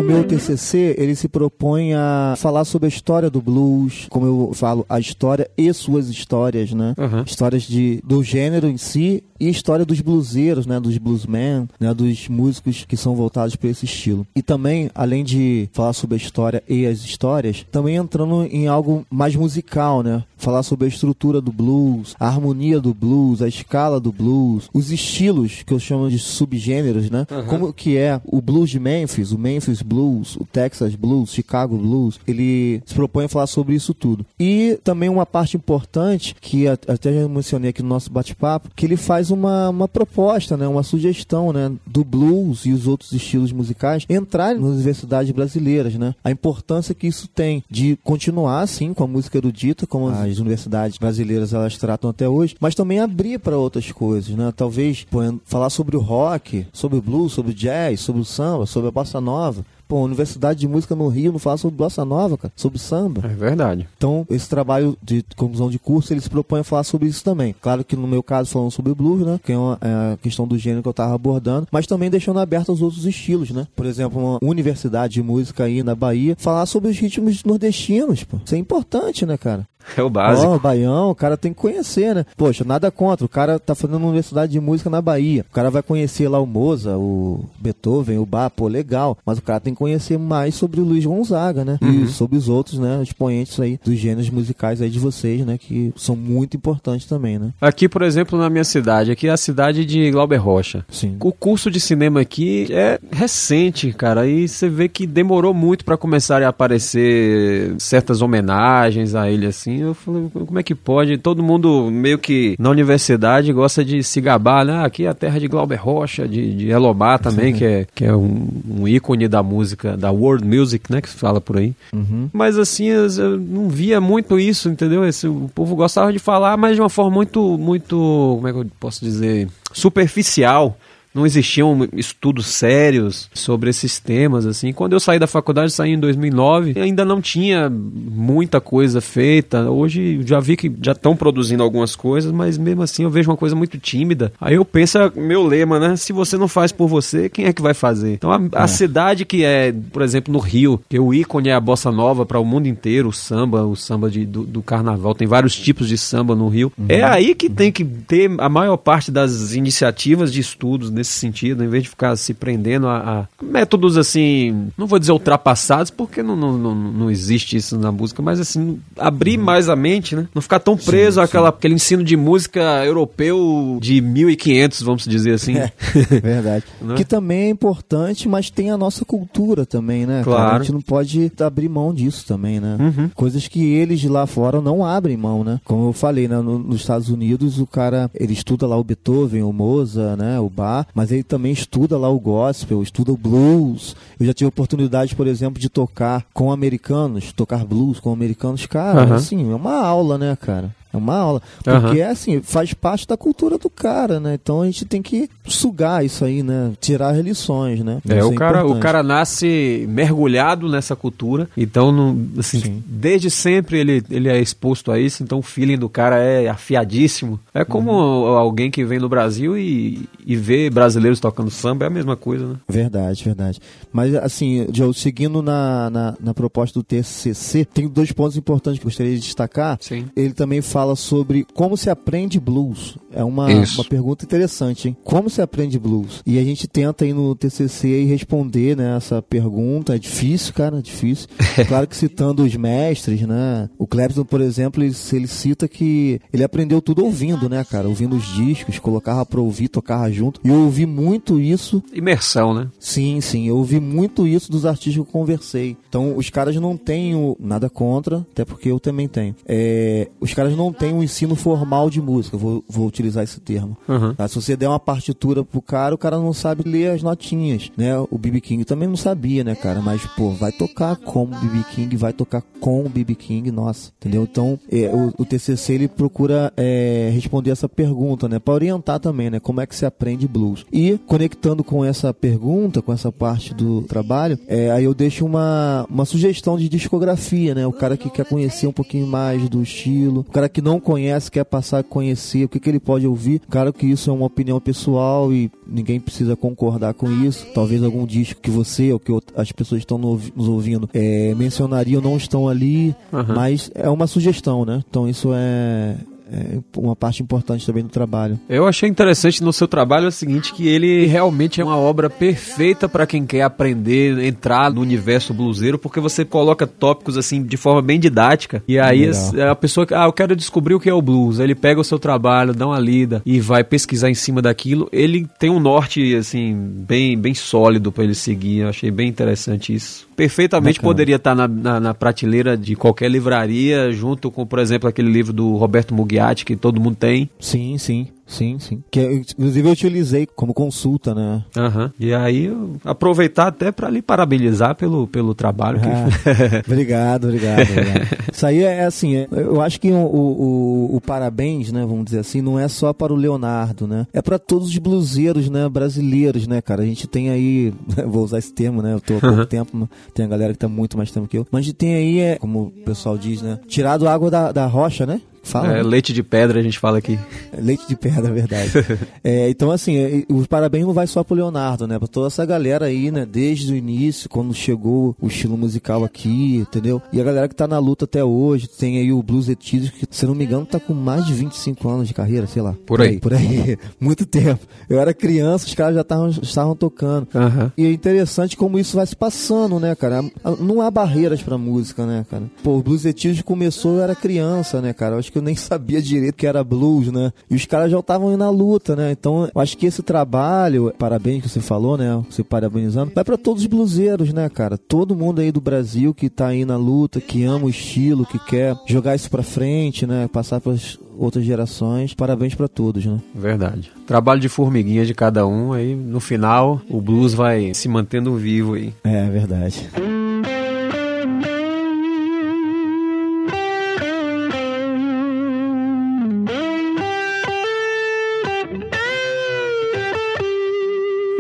Meu TCC, ele se propõe a falar sobre a história do blues, como eu falo, a história e suas histórias, né? Aham. Histórias de, do gênero em si e história dos bluseiros, né? Dos bluesmen, né? Dos músicos que são voltados para esse estilo. E também, além de falar sobre a história e as histórias, também entrando em algo mais musical, né? Falar sobre a estrutura do blues, a harmonia do blues, a escala do blues, os estilos que eu chamo de subgêneros, né? Como que é o blues de Memphis, o Memphis Blues, o Texas Blues, Chicago Blues. Ele se propõe a falar sobre isso tudo. E também uma parte importante que até já mencionei aqui no nosso bate-papo, que ele faz uma, uma proposta, né? Uma sugestão, né? Do blues e os outros estilos musicais entrarem nas universidades brasileiras, né? A importância que isso tem de continuar assim com a música erudita, como as universidades brasileiras elas tratam até hoje, mas também abrir para outras coisas, né? Talvez pô, falar sobre o rock, sobre o blues, sobre o jazz, sobre o samba, sobre a bossa nova. Pô, Universidade de Música no Rio não fala sobre bossa nova, cara, sobre samba. É verdade. Então, esse trabalho de conclusão de curso, ele se propõe a falar sobre isso também. Claro que no meu caso, falando sobre blues, né? Que é, uma, é a questão do gênero que eu tava abordando, mas também deixando aberto aos outros estilos, né? Por exemplo, uma universidade de música aí na Bahia, falar sobre os ritmos nordestinos, pô. Isso é importante, né, cara? É o básico. Ó, Baião, o cara tem que conhecer, né? Poxa, nada contra. O cara tá fazendo uma universidade de música na Bahia. O cara vai conhecer lá o Moza, o Beethoven, o Bach, pô, legal. Mas o cara tem que conhecer mais sobre o Luiz Gonzaga, né? E sobre os outros, né? Expoentes aí dos gêneros musicais aí de vocês, né? Que são muito importantes também, né? Aqui, por exemplo, na minha cidade, aqui é a cidade de Glauber Rocha. Sim. O curso de cinema aqui é recente, cara, e você vê que demorou muito pra começarem a aparecer certas homenagens a ele assim. Eu falei, como é que pode? Todo mundo meio que na universidade gosta de se gabar, né? Ah, Aqui é a terra de Glauber Rocha, de, de Elobá também, que é, que é um, um ícone da música, da world music, né, que se fala por aí. Uhum. Mas assim, eu eu não via muito isso, entendeu? Esse, o povo gostava de falar, mas de uma forma muito, muito, como é que eu posso dizer, superficial. Não existiam estudos sérios sobre esses temas, assim. Quando eu saí da faculdade, saí em 2009, ainda não tinha muita coisa feita. Hoje já vi que já estão produzindo algumas coisas, mas mesmo assim eu vejo uma coisa muito tímida. Aí eu penso, meu lema, né? Se você não faz por você, quem é que vai fazer? Então a, a é. cidade que é, por exemplo, no Rio, que o ícone é a bossa nova para o mundo inteiro, o samba, o samba de, do, do, carnaval, tem vários tipos de samba no Rio. Uhum. É aí que tem que ter a maior parte das iniciativas de estudos nesse sentido, em vez de ficar se prendendo a, a métodos assim, não vou dizer ultrapassados, porque não, não, não, não existe isso na música, mas assim, abrir uhum. mais a mente, né? Não ficar tão preso sim, àquela, sim. àquele ensino de música europeu de 1500, vamos dizer assim. É, verdade. É? que também é importante, mas tem a nossa cultura também, né? Claro. Cara? A gente não pode abrir mão disso também, né? Uhum. Coisas que eles lá fora não abrem mão, né? Como eu falei, né? No, nos Estados Unidos, o cara, ele estuda lá o Beethoven, o Mozart, né? O Bach, mas ele também estuda lá o gospel, estuda o blues. Eu já tive oportunidade, por exemplo, de tocar com americanos, tocar blues com americanos. Cara, uhum. assim, é uma aula, né, cara? É uma aula. Porque, uhum. assim, faz parte da cultura do cara, né? Então a gente tem que sugar isso aí, né? Tirar as lições, né? É, o, é cara, o cara nasce mergulhado nessa cultura, então, não, assim, desde sempre ele, ele é exposto a isso, então o feeling do cara é afiadíssimo. É como uhum. alguém que vem no Brasil e, e vê brasileiros tocando samba, é a mesma coisa, né? Verdade, verdade. Mas, assim, Joe, seguindo na, na, na proposta do TCC, tem dois pontos importantes que eu gostaria de destacar. Sim. Ele também fala fala sobre como se aprende blues. É uma, uma pergunta interessante, hein? Como se aprende blues? E a gente tenta aí no TCC responder né, essa pergunta. É difícil, cara, é difícil. Claro que citando os mestres, né? O Clapton, por exemplo, ele, ele cita que ele aprendeu tudo ouvindo, né, cara? Ouvindo os discos, colocava pra ouvir, tocava junto. E eu ouvi muito isso. Imersão, né? Sim, sim. Eu ouvi muito isso dos artistas que eu conversei. Então, os caras não têm o, nada contra, até porque eu também tenho. É, os caras não têm um ensino formal de música, vou, vou utilizar esse termo. Uhum. Tá? Se você der uma partitura pro cara, o cara não sabe ler as notinhas, né? O BB King também não sabia, né, cara? Mas, pô, vai tocar como BB King, vai tocar com o BB King, nossa, entendeu? Então, é, o, o, TCC, ele procura é, responder essa pergunta, né? Pra orientar também, né? Como é que se aprende blues. E, conectando com essa pergunta, com essa parte do trabalho, é, aí eu deixo uma, uma sugestão de discografia, né? O cara que quer conhecer um pouquinho mais do estilo, o cara que não conhece, quer passar a conhecer, o que, que ele pode ouvir. Claro que isso é uma opinião pessoal e ninguém precisa concordar com isso. Talvez algum disco que você ou que as pessoas estão nos ouvindo é, mencionariam não estão ali, uhum. mas é uma sugestão, né? Então isso é é uma parte importante também do trabalho. Eu achei interessante no seu trabalho o seguinte, que ele realmente é uma obra perfeita para quem quer aprender, entrar no universo bluseiro, porque você coloca tópicos assim de forma bem didática, e aí a, a pessoa, ah, eu quero descobrir o que é o blues, ele pega o seu trabalho, dá uma lida e vai pesquisar em cima daquilo, ele tem um norte assim bem bem sólido para ele seguir, eu achei bem interessante isso. Perfeitamente Bacana. poderia estar na, na, na prateleira de qualquer livraria, junto com, por exemplo, aquele livro do Roberto Muguiar que todo mundo tem. Sim, sim. Sim, sim. Que inclusive eu utilizei como consulta, né? Uhum. E aí aproveitar até para lhe parabenizar pelo, pelo trabalho. Que... Ah, obrigado, obrigado, obrigado. Isso aí é assim, é, eu acho que o, o, o, parabéns, né, vamos dizer assim, não é só para o Leonardo, né? É para todos os bluseiros, né, brasileiros, né, cara? A gente tem aí, vou usar esse termo, né? Eu tô há pouco uhum. tempo, tem a galera que tá muito mais tempo que eu. Mas a gente tem aí, é, como o pessoal diz, né? Tirado água da, da rocha, né? Fala. É, leite de pedra a gente fala aqui. Leite de pedra, é verdade. é, então, assim, é, os parabéns não vai só pro Leonardo, né? Pra toda essa galera aí, né? Desde o início, quando chegou o estilo musical aqui, entendeu? E a galera que tá na luta até hoje, tem aí o Blues Etidos, que, se não me engano, tá com mais de 25 anos de carreira, sei lá. Por aí. Por aí. Muito tempo. Eu era criança, os caras já tavam, estavam tocando. Uhum. E é interessante como isso vai se passando, né, cara? Não há barreiras pra música, né, cara? Pô, o Blues Etidos começou, eu era criança, né, cara? Eu acho que eu nem sabia direito que era blues, né? E os caras já estavam na luta, né? Então, eu acho que esse trabalho, parabéns que você falou, né? Você parabenizando, vai para todos os bluseiros, né, cara? Todo mundo aí do Brasil que tá aí na luta, que ama o estilo, que quer jogar isso pra frente, né? Passar pelas outras gerações. Parabéns para todos, né? Verdade. Trabalho de formiguinha de cada um, aí no final o blues vai se mantendo vivo aí. É, verdade.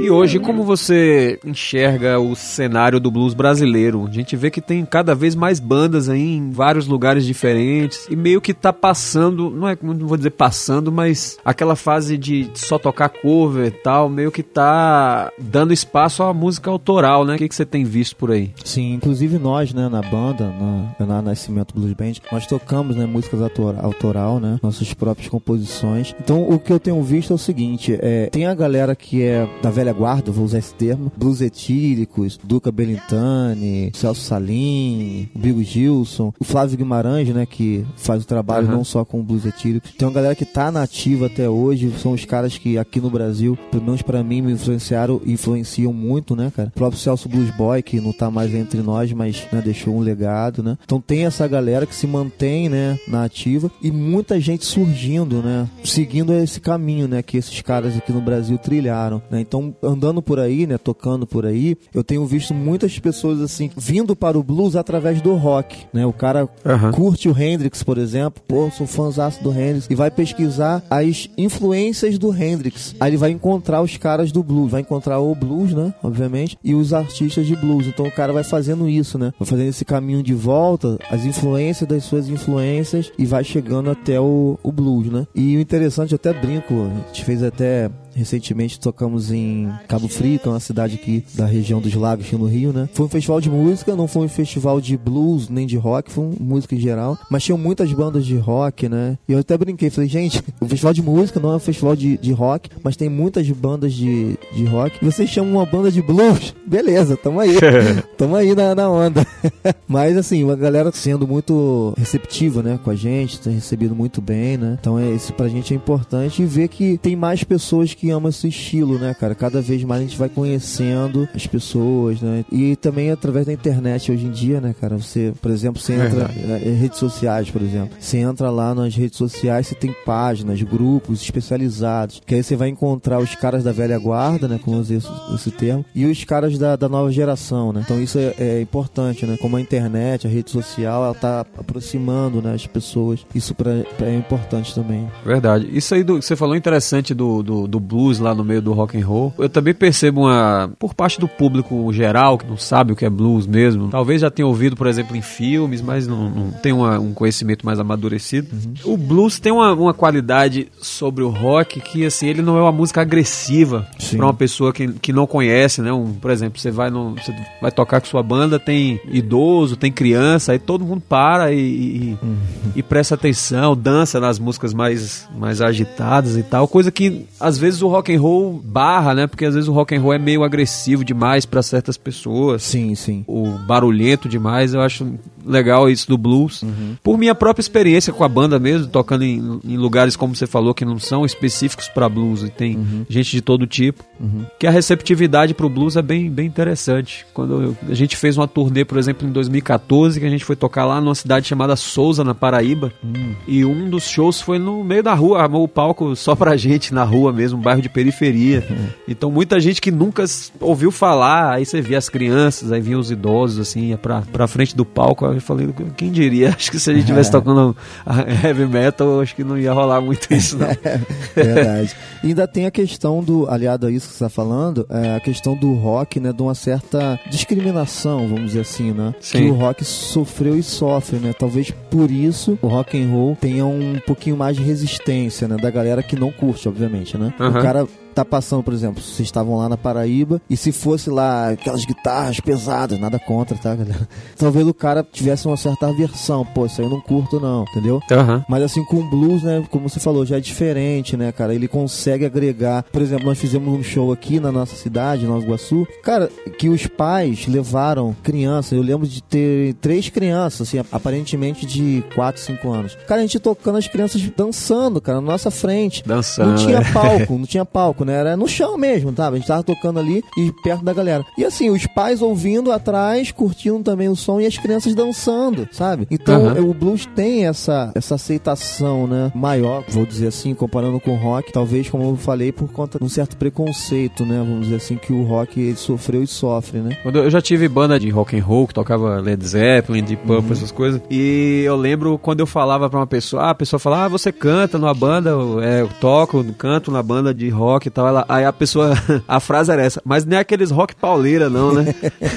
E hoje, como você enxerga o cenário do blues brasileiro? A gente vê que tem cada vez mais bandas aí em vários lugares diferentes e meio que tá passando, não é, não vou dizer passando, mas aquela fase de só tocar cover e tal, meio que tá dando espaço à música autoral, né? O que, que você tem visto por aí? Sim, inclusive nós, né, na banda, na, na Nascimento Blues Band, nós tocamos, né, músicas autoral, autoral, né, nossas próprias composições. Então, o que eu tenho visto é o seguinte, é, tem a galera que é da velha guarda, vou usar esse termo, blues etíricos, Duca Belintani, Celso Salim, Bigo Gilson, o Flávio Guimarães, né, que faz o trabalho uhum. não só com blues etíricos. Tem uma galera que tá nativa até hoje, são os caras que aqui no Brasil, pelo menos pra mim, me influenciaram, influenciam muito, né, cara? O próprio Celso Blues Boy, que não tá mais entre nós, mas né, deixou um legado, né? Então tem essa galera que se mantém, né, na ativa e muita gente surgindo, né, seguindo esse caminho, né, que esses caras aqui no Brasil trilharam, né? Então, andando por aí, né, tocando por aí, eu tenho visto muitas pessoas assim vindo para o blues através do rock, né? O cara uhum. curte o Hendrix, por exemplo, pô, sou fãzaço do Hendrix e vai pesquisar as influências do Hendrix. Aí ele vai encontrar os caras do blues, vai encontrar o blues, né, obviamente, e os artistas de blues. Então o cara vai fazendo isso, né? Vai fazendo esse caminho de volta, as influências das suas influências e vai chegando até o, o blues, né? E o interessante, eu até brinco, a gente fez até Recentemente tocamos em Cabo Frio, que é uma cidade aqui da região dos lagos, aqui no Rio, né? Foi um festival de música, não foi um festival de blues nem de rock, foi uma música em geral. Mas tinham muitas bandas de rock, né? E eu até brinquei, falei, gente, o festival de música não é um festival de, de rock, mas tem muitas bandas de, de rock. E vocês chamam uma banda de blues? Beleza, tamo aí. tamo aí na, na onda. mas assim, a galera sendo muito receptiva, né, com a gente, tem recebido muito bem, né? Então é, isso pra gente é importante e ver que tem mais pessoas que ama esse estilo, né, cara? Cada vez mais a gente vai conhecendo as pessoas, né? E também através da internet hoje em dia, né, cara? Você, por exemplo, você entra é, em redes sociais, por exemplo. Você entra lá nas redes sociais, você tem páginas, grupos especializados. Que aí você vai encontrar os caras da velha guarda, né? Como usei esse, esse termo, e os caras da, da nova geração, né? Então isso é, é, importante, né? Como a internet, a rede social, ela tá aproximando né, as pessoas. Isso pra, pra é importante também. Verdade. Isso aí do, você falou interessante do, do, do blues lá no meio do rock and roll. Eu também percebo uma por parte do público geral que não sabe o que é blues mesmo. Talvez já tenha ouvido, por exemplo, em filmes, mas não, não tem uma, um conhecimento mais amadurecido. Uhum. O blues tem uma, uma qualidade sobre o rock que assim ele não é uma música agressiva para uma pessoa que, que não conhece, né? Um, por exemplo, você vai no, você vai tocar com sua banda, tem idoso, tem criança, aí todo mundo para e, e, uhum. e presta atenção, dança nas músicas mais mais agitadas e tal, coisa que às vezes o o rock and roll barra, né? Porque às vezes o rock and roll é meio agressivo demais para certas pessoas. Sim, sim. O barulhento demais, eu acho legal isso do blues. Uhum. Por minha própria experiência com a banda mesmo, tocando em, em lugares como você falou que não são específicos para blues e tem uhum. gente de todo tipo, uhum. que a receptividade pro blues é bem, bem interessante. Quando eu, a gente fez uma turnê, por exemplo, em 2014, que a gente foi tocar lá numa cidade chamada Souza, na Paraíba, hum. e um dos shows foi no meio da rua, armou o palco só pra gente na rua mesmo, bairro de periferia. Uhum. Então muita gente que nunca ouviu falar, aí você via as crianças, aí vinha os idosos assim, ia pra, pra frente do palco, eu falei, quem diria? Acho que se a gente tivesse tocando heavy metal, acho que não ia rolar muito isso, não. Verdade. E ainda tem a questão do, aliado a isso que você está falando, é a questão do rock, né, de uma certa discriminação, vamos dizer assim, né? Sim. Que o rock sofreu e sofre, né? Talvez por isso o rock and roll tenha um pouquinho mais de resistência, né? Da galera que não curte, obviamente, né? Uhum. O cara tá passando, por exemplo, vocês estavam lá na Paraíba e se fosse lá aquelas guitarras pesadas, nada contra, tá, galera? Talvez o cara tivesse uma certa aversão, pô, isso aí eu não curto não, entendeu? Uhum. Mas assim, com o blues, né, como você falou, já é diferente, né, cara? Ele consegue agregar, por exemplo, nós fizemos um show aqui na nossa cidade, Nova Iguaçu, cara, que os pais levaram crianças, eu lembro de ter três crianças, assim, aparentemente de 4, 5 anos. Cara, a gente tocando as crianças dançando, cara, na nossa frente. Dançando. Não tinha é. palco, não tinha palco, né? Era no chão mesmo, tá? A gente tava tocando ali e perto da galera. E assim, os pais ouvindo atrás, curtindo também o som e as crianças dançando, sabe? Então uhum. o blues tem essa, essa aceitação, né? Maior, vou dizer assim, comparando com o rock, talvez, como eu falei, por conta de um certo preconceito, né? Vamos dizer assim, que o rock sofreu e sofre, né? Quando eu já tive banda de rock and roll que tocava Led Zeppelin, Deep Purple, uhum. essas coisas. E eu lembro quando eu falava pra uma pessoa, ah, a pessoa falava, ah, você canta numa banda, é, eu toco, canto na banda de rock tal. Ela, aí a pessoa, a frase era essa, mas nem é aqueles rock pauleira, não, né?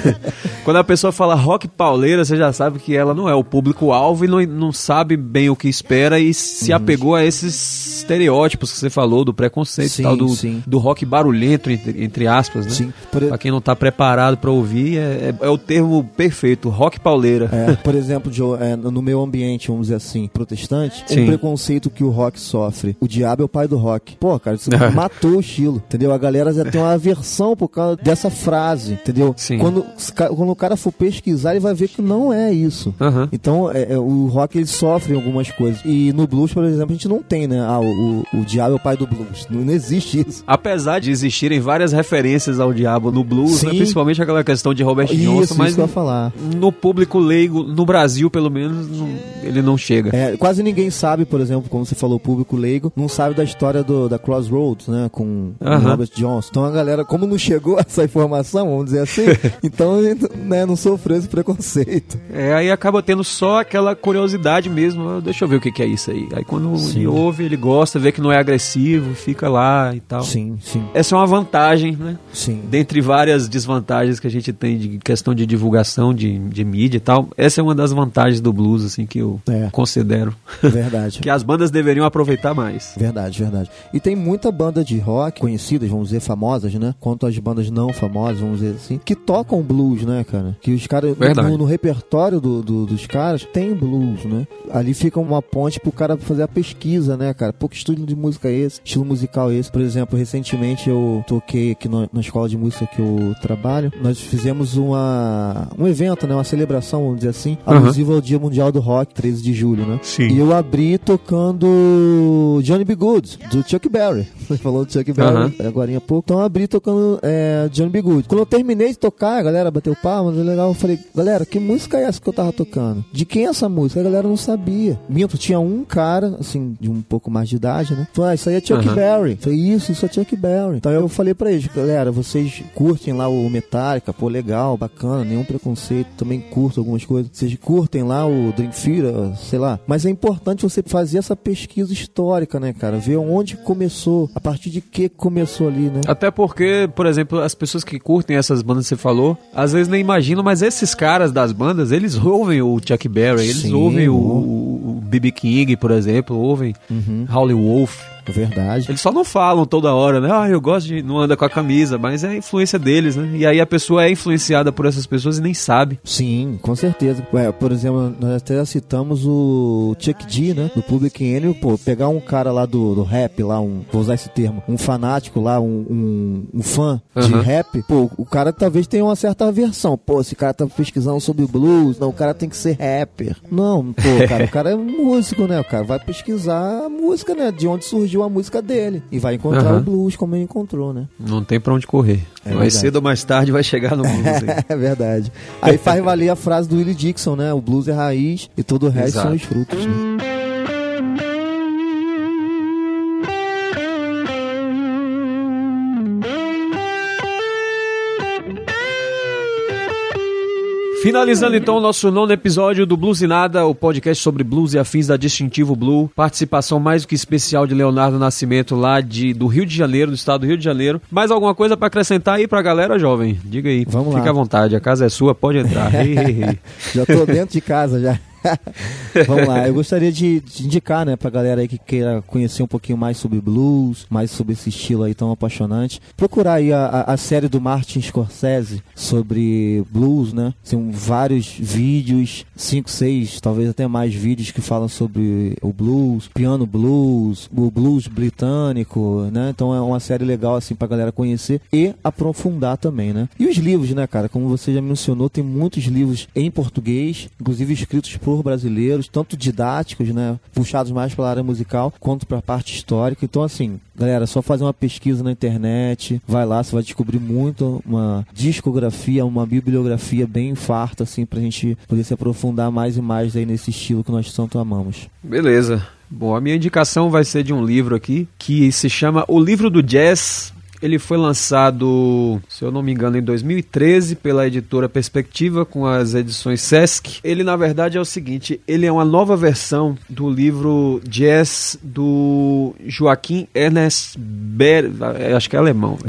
Quando a pessoa fala rock pauleira, você já sabe que ela não é o público-alvo e não, não sabe bem o que espera e se uhum. apegou a esses estereótipos que você falou, do preconceito sim, e tal, do, sim. do rock barulhento, entre, entre aspas, né? Sim. Por... Pra quem não tá preparado para ouvir, é, é, é, o termo perfeito, rock pauleira. É, por exemplo, Joe, é, no meu ambiente, vamos dizer assim, protestante, sim. um preconceito que o rock sofre. O diabo é o pai do rock. Pô, cara, isso matou o estilo, entendeu? A galera já tem uma aversão por causa dessa frase, entendeu? Sim. Quando, quando o cara for pesquisar, ele vai ver que não é isso. Uhum. Então, é, é, o rock ele sofre algumas coisas. E no blues, por exemplo, a gente não tem, né? Ah, o, o diabo é o pai do blues. Não, não existe isso. Apesar de existirem várias referências ao diabo no blues, né? principalmente aquela questão de Robert isso, Johnson, mas isso falar. no público leigo, no Brasil pelo menos, não, ele não chega. É, quase ninguém sabe, por exemplo, como você falou, público leigo, não sabe da história do, da Crossroads, né, com, com Robert Johnson. Então a galera, como não chegou essa informação, vamos dizer assim, então né, não sofreu esse preconceito. É, aí acaba tendo só aquela curiosidade mesmo, ah, deixa eu ver o que, que é isso aí. Aí quando sim. ele ouve, ele gosta, vê que não é agressivo, fica lá e tal. Sim, sim. Essa é uma vantagem, né? Sim. Dentre várias desvantagens que a gente tem de questão de divulgação de, de mídia e tal, essa é uma das vantagens do blues, assim, que eu é. considero. Verdade. que as bandas deveriam aproveitar mais. Verdade, verdade. E tem muita banda de rock conhecidas, vamos dizer, famosas, né? Quanto as bandas não famosas, vamos dizer assim, que tocam blues, né, cara? Que os caras, no, no, repertório do, do, dos caras, tem blues, né? Ali fica uma ponte pro cara fazer a pesquisa, né, cara? Pouco estúdio de música é esse, estilo musical é esse. Por exemplo, recentemente eu toquei aqui no, na escola de música que eu trabalho, nós fizemos uma, um evento, né? Uma celebração, vamos dizer assim, alusivo uhum. ao Dia Mundial do Rock, 13 de julho, né? Sim. E eu abri tocando Johnny B. Good, do Chuck Berry. Você falou do Chuck Berry uhum. agora há pouco. Então abri tocando é, Johnny B. Good. Quando eu terminei de tocar, a galera bateu palmas, legal. Eu falei, galera, que música é essa que eu tava tocando? De quem é essa música? A galera não sabia. Minto, tinha um cara, assim, de um pouco mais de idade, né? Falei, ah, isso aí é Chuck uhum. Berry. Falei, isso, isso é Chuck Berry. Então eu falei pra eles, galera, vocês curtem lá o Metallica, pô, legal, bacana, nenhum preconceito, também curto algumas coisas. Vocês curtem lá o Dream Theater, sei lá. Mas é importante você fazer essa pesquisa histórica, né, cara? Ver onde começou, a partir de que começou ali, né? Até porque, por exemplo, as pessoas que curtem essas bandas que você falou, às vezes nem imaginam, mas esses caras das bandas, eles ouvem o Chuck Berry, eles Sim, ouvem o, o B.B. King, por exemplo, ouvem uhum. Howley Wolf. Verdade. Eles só não falam toda hora, né? Ah, eu gosto de. não anda com a camisa, mas é a influência deles, né? E aí a pessoa é influenciada por essas pessoas e nem sabe. Sim, com certeza. Ué, por exemplo, nós até citamos o Chuck D, né? Do Public Enemy, pô, pegar um cara lá do, do rap, lá, um. Vou usar esse termo, um fanático lá, um, um, um fã uhum. de rap, pô, o cara talvez tenha uma certa aversão. Pô, esse cara tá pesquisando sobre blues, não, o cara tem que ser rapper. Não, pô, cara, o cara é músico, né? O cara vai pesquisar a música, né? De onde surgiu surgiu a música dele. E vai encontrar uhum. o blues como ele encontrou, né? Não tem pra onde correr. É mais cedo ou mais tarde vai chegar no blues. é verdade. Aí faz valer a frase do Willie Dixon, né? O blues é raiz e todo o resto Exato. são os frutos. Né? Finalizando então o nosso nono episódio do Blues e Nada, o podcast sobre blues e afins da Distintivo Blue. Participação mais do que especial de Leonardo Nascimento lá de, do Rio de Janeiro, do estado do Rio de Janeiro. Mais alguma coisa para acrescentar aí pra galera, jovem? Diga aí. Vamos Fica lá. à vontade, a casa é sua, pode entrar. já tô dentro de casa já. Vamos lá, eu gostaria de, de, indicar, né, pra galera aí que queira conhecer um pouquinho mais sobre blues, mais sobre esse estilo aí tão apaixonante. Procurar aí a, a, série do Martin Scorsese sobre blues, né? Tem vários vídeos, cinco, seis, talvez até mais vídeos que falam sobre o blues, piano blues, o blues britânico, né? Então é uma série legal assim pra galera conhecer e aprofundar também, né? E os livros, né, cara? Como você já mencionou, tem muitos livros em português, inclusive escritos por brasileiros, tanto didáticos, né, puxados mais pela área musical, quanto para a parte histórica. Então, assim, galera, só fazer uma pesquisa na internet, vai lá, você vai descobrir muito uma discografia, uma bibliografia bem farta, assim, para a gente poder se aprofundar mais e mais aí nesse estilo que nós tanto amamos. Beleza. Bom, a minha indicação vai ser de um livro aqui que se chama O Livro do Jazz Ele foi lançado, se eu não me engano, em 2013 pela editora Perspectiva com as edições Sesc. Ele na verdade é o seguinte, ele é uma nova versão do livro Jazz do Joaquim Ernest Ber, acho que é alemão.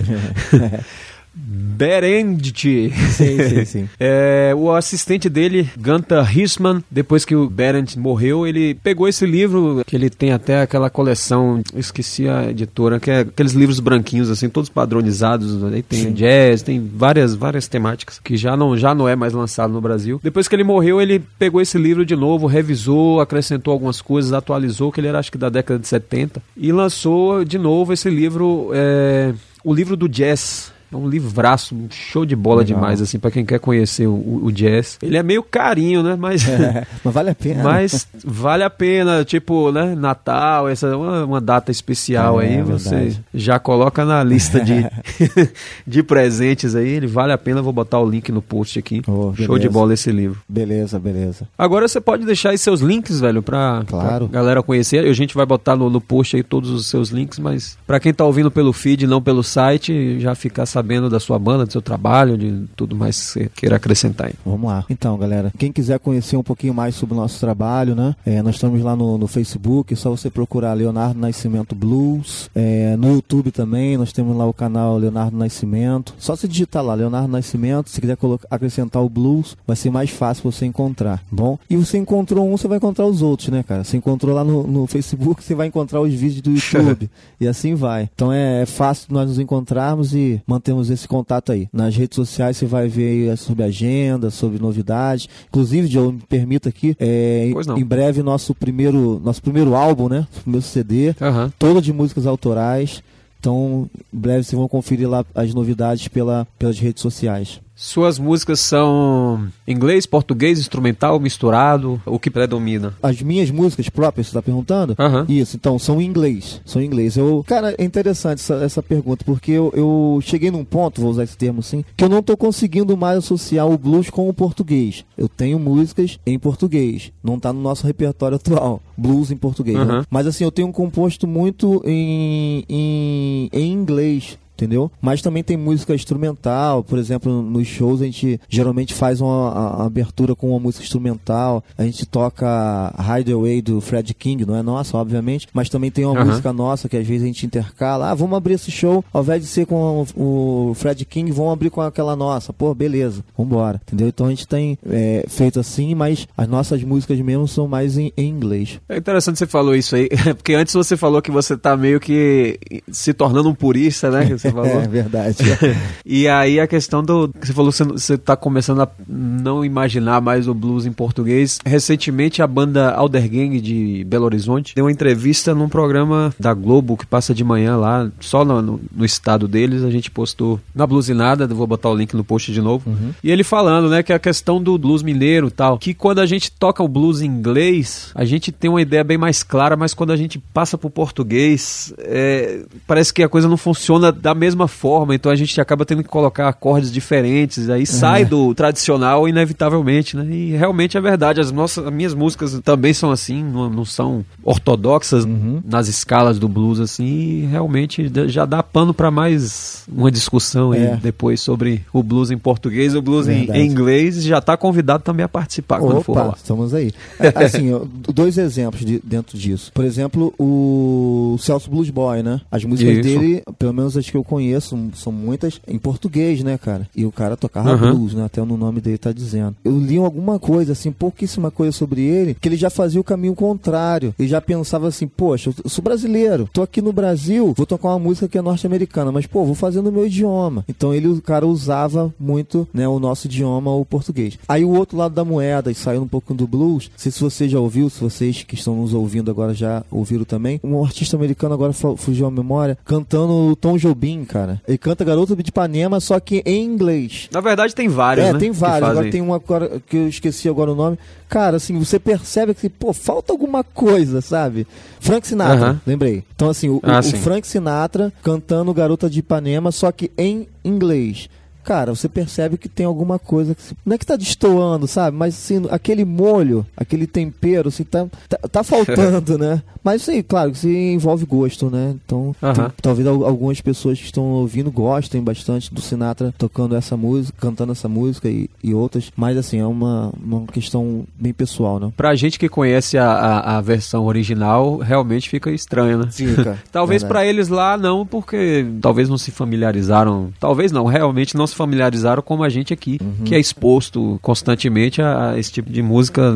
Berendt. Sim, sim, sim. É, o assistente dele, Gunther Hirschman, depois que o Berendt morreu, ele pegou esse livro, que ele tem até aquela coleção, esqueci a editora, que é aqueles livros branquinhos, assim, todos padronizados. Aí tem sim. jazz, tem várias, várias temáticas que já não, já não é mais lançado no Brasil. Depois que ele morreu, ele pegou esse livro de novo, revisou, acrescentou algumas coisas, atualizou, que ele era acho que da década de 70, e lançou de novo esse livro, é, o livro do jazz é um livraço, um show de bola Legal. demais, assim, para quem quer conhecer o, o, jazz. Ele é meio carinho, né? Mas, é, mas vale a pena. Mas vale a pena, tipo, né? Natal, essa uma, uma data especial é, aí, é você já coloca na lista de, de presentes aí. Ele vale a pena, vou botar o link no post aqui. Oh, show de bola esse livro. Beleza, beleza. Agora você pode deixar aí seus links, velho, pra, claro. pra galera conhecer. A gente vai botar no, no post aí todos os seus links, mas para quem tá ouvindo pelo feed, não pelo site, já ficar sabendo sabendo da sua banda, do seu trabalho, de tudo mais que você queira acrescentar aí. Vamos lá. Então, galera, quem quiser conhecer um pouquinho mais sobre o nosso trabalho, né? É, nós estamos lá no, no, Facebook, é só você procurar Leonardo Nascimento Blues. É, no YouTube também, nós temos lá o canal Leonardo Nascimento. Só se digitar lá, Leonardo Nascimento, se quiser colocar, acrescentar o blues, vai ser mais fácil você encontrar, bom? E você encontrou um, você vai encontrar os outros, né, cara? Você encontrou lá no, no Facebook, você vai encontrar os vídeos do YouTube. e assim vai. Então é, é fácil nós nos encontrarmos e manter temos esse contato aí. Nas redes sociais você vai ver sobre agenda, sobre novidades. Inclusive, eu me permito aqui, é, em breve nosso primeiro, nosso primeiro álbum, né? Primeiro CD, uhum. todo de músicas autorais. Então, em breve vocês vão conferir lá as novidades pela, pelas redes sociais. Suas músicas são inglês, português, instrumental, misturado? O que predomina? As minhas músicas próprias, você tá perguntando? Uhum. Isso, então, são em inglês. São em inglês. Eu, cara, é interessante essa, essa pergunta, porque eu, eu, cheguei num ponto, vou usar esse termo assim, que eu não tô conseguindo mais associar o blues com o português. Eu tenho músicas em português. Não tá no nosso repertório atual. Blues em português. Uhum. Né? Mas assim, eu tenho um composto muito em, em, em inglês entendeu? Mas também tem música instrumental, por exemplo, nos shows a gente geralmente faz uma, abertura com uma música instrumental, a gente toca Hideaway do Fred King, não é nossa, obviamente, mas também tem uma uhum. música nossa que às vezes a gente intercala, ah, vamos abrir esse show, ao invés de ser com o Fred King, vamos abrir com aquela nossa, pô, beleza, vambora, entendeu? Então a gente tem é, feito assim, mas as nossas músicas mesmo são mais em, em inglês. É interessante você falou isso aí, porque antes você falou que você tá meio que se tornando um purista, né? Você falou. É verdade. e aí a questão do. Você falou que você está começando a não imaginar mais o blues em português. Recentemente a banda Aldergang de Belo Horizonte deu uma entrevista num programa da Globo que passa de manhã lá, só no, no, estado deles. A gente postou na Bluesinada, vou botar o link no post de novo. Uhum. E ele falando, né, que a questão do blues mineiro tal, que quando a gente toca o blues em inglês, a gente tem uma ideia bem mais clara, mas quando a gente passa pro português, é, parece que a coisa não funciona da mesma forma, então a gente acaba tendo que colocar acordes diferentes, aí sai é. do tradicional inevitavelmente, né? E realmente é verdade, as nossas as minhas músicas também são assim, não, não são ortodoxas uhum. nas escalas do blues assim, e realmente já dá pano para mais uma discussão aí é. depois sobre o blues em português, o blues em, em, inglês, já tá convidado também a participar Opa, quando for lá. Estamos aí. É, assim, dois exemplos de, dentro disso. Por exemplo, o Celso Blues Boy, né? As músicas Isso. dele, pelo menos as que eu conheço, são muitas em português, né, cara? E o cara tocava uhum. blues, né? Até no nome dele tá dizendo. Eu li alguma coisa, assim, pouquíssima coisa sobre ele, que ele já fazia o caminho contrário. Ele já pensava assim, poxa, eu sou brasileiro, tô aqui no Brasil, vou tocar uma música que é norte-americana, mas, pô, vou fazer no meu idioma. Então ele, o cara usava muito, né, o nosso idioma, o português. Aí o outro lado da moeda, e saiu um pouco do blues, não sei se você já ouviu, se vocês que estão nos ouvindo agora já ouviram também, um artista americano agora fugiu a memória, cantando o Tom Jobim, cara. Ele canta Garota de Ipanema, só que em inglês. Na verdade tem vários, é, né? tem vários. Agora tem um agora, que eu esqueci agora o nome. Cara, assim, você percebe que, pô, falta alguma coisa, sabe? Frank Sinatra, lembrei. Então, assim, o, ah, o, o Frank Sinatra cantando Garota de Ipanema, só que em inglês. Cara, você percebe que tem alguma coisa que não é que tá destoando, sabe? Mas assim, aquele molho, aquele tempero, assim, tá, tá, tá faltando, né? Mas sim, claro que se envolve gosto, né? Então, tem, talvez algumas pessoas que estão ouvindo gostem bastante do Sinatra tocando essa música, cantando essa música e, e outras, mas assim, é uma, uma questão bem pessoal, né? Pra gente que conhece a, a, a versão original, realmente fica estranho, né? Fica. talvez para eles lá não, porque talvez não se familiarizaram, talvez não, realmente não se familiarizaram como a gente aqui, uhum. que é exposto constantemente a, a, esse tipo de música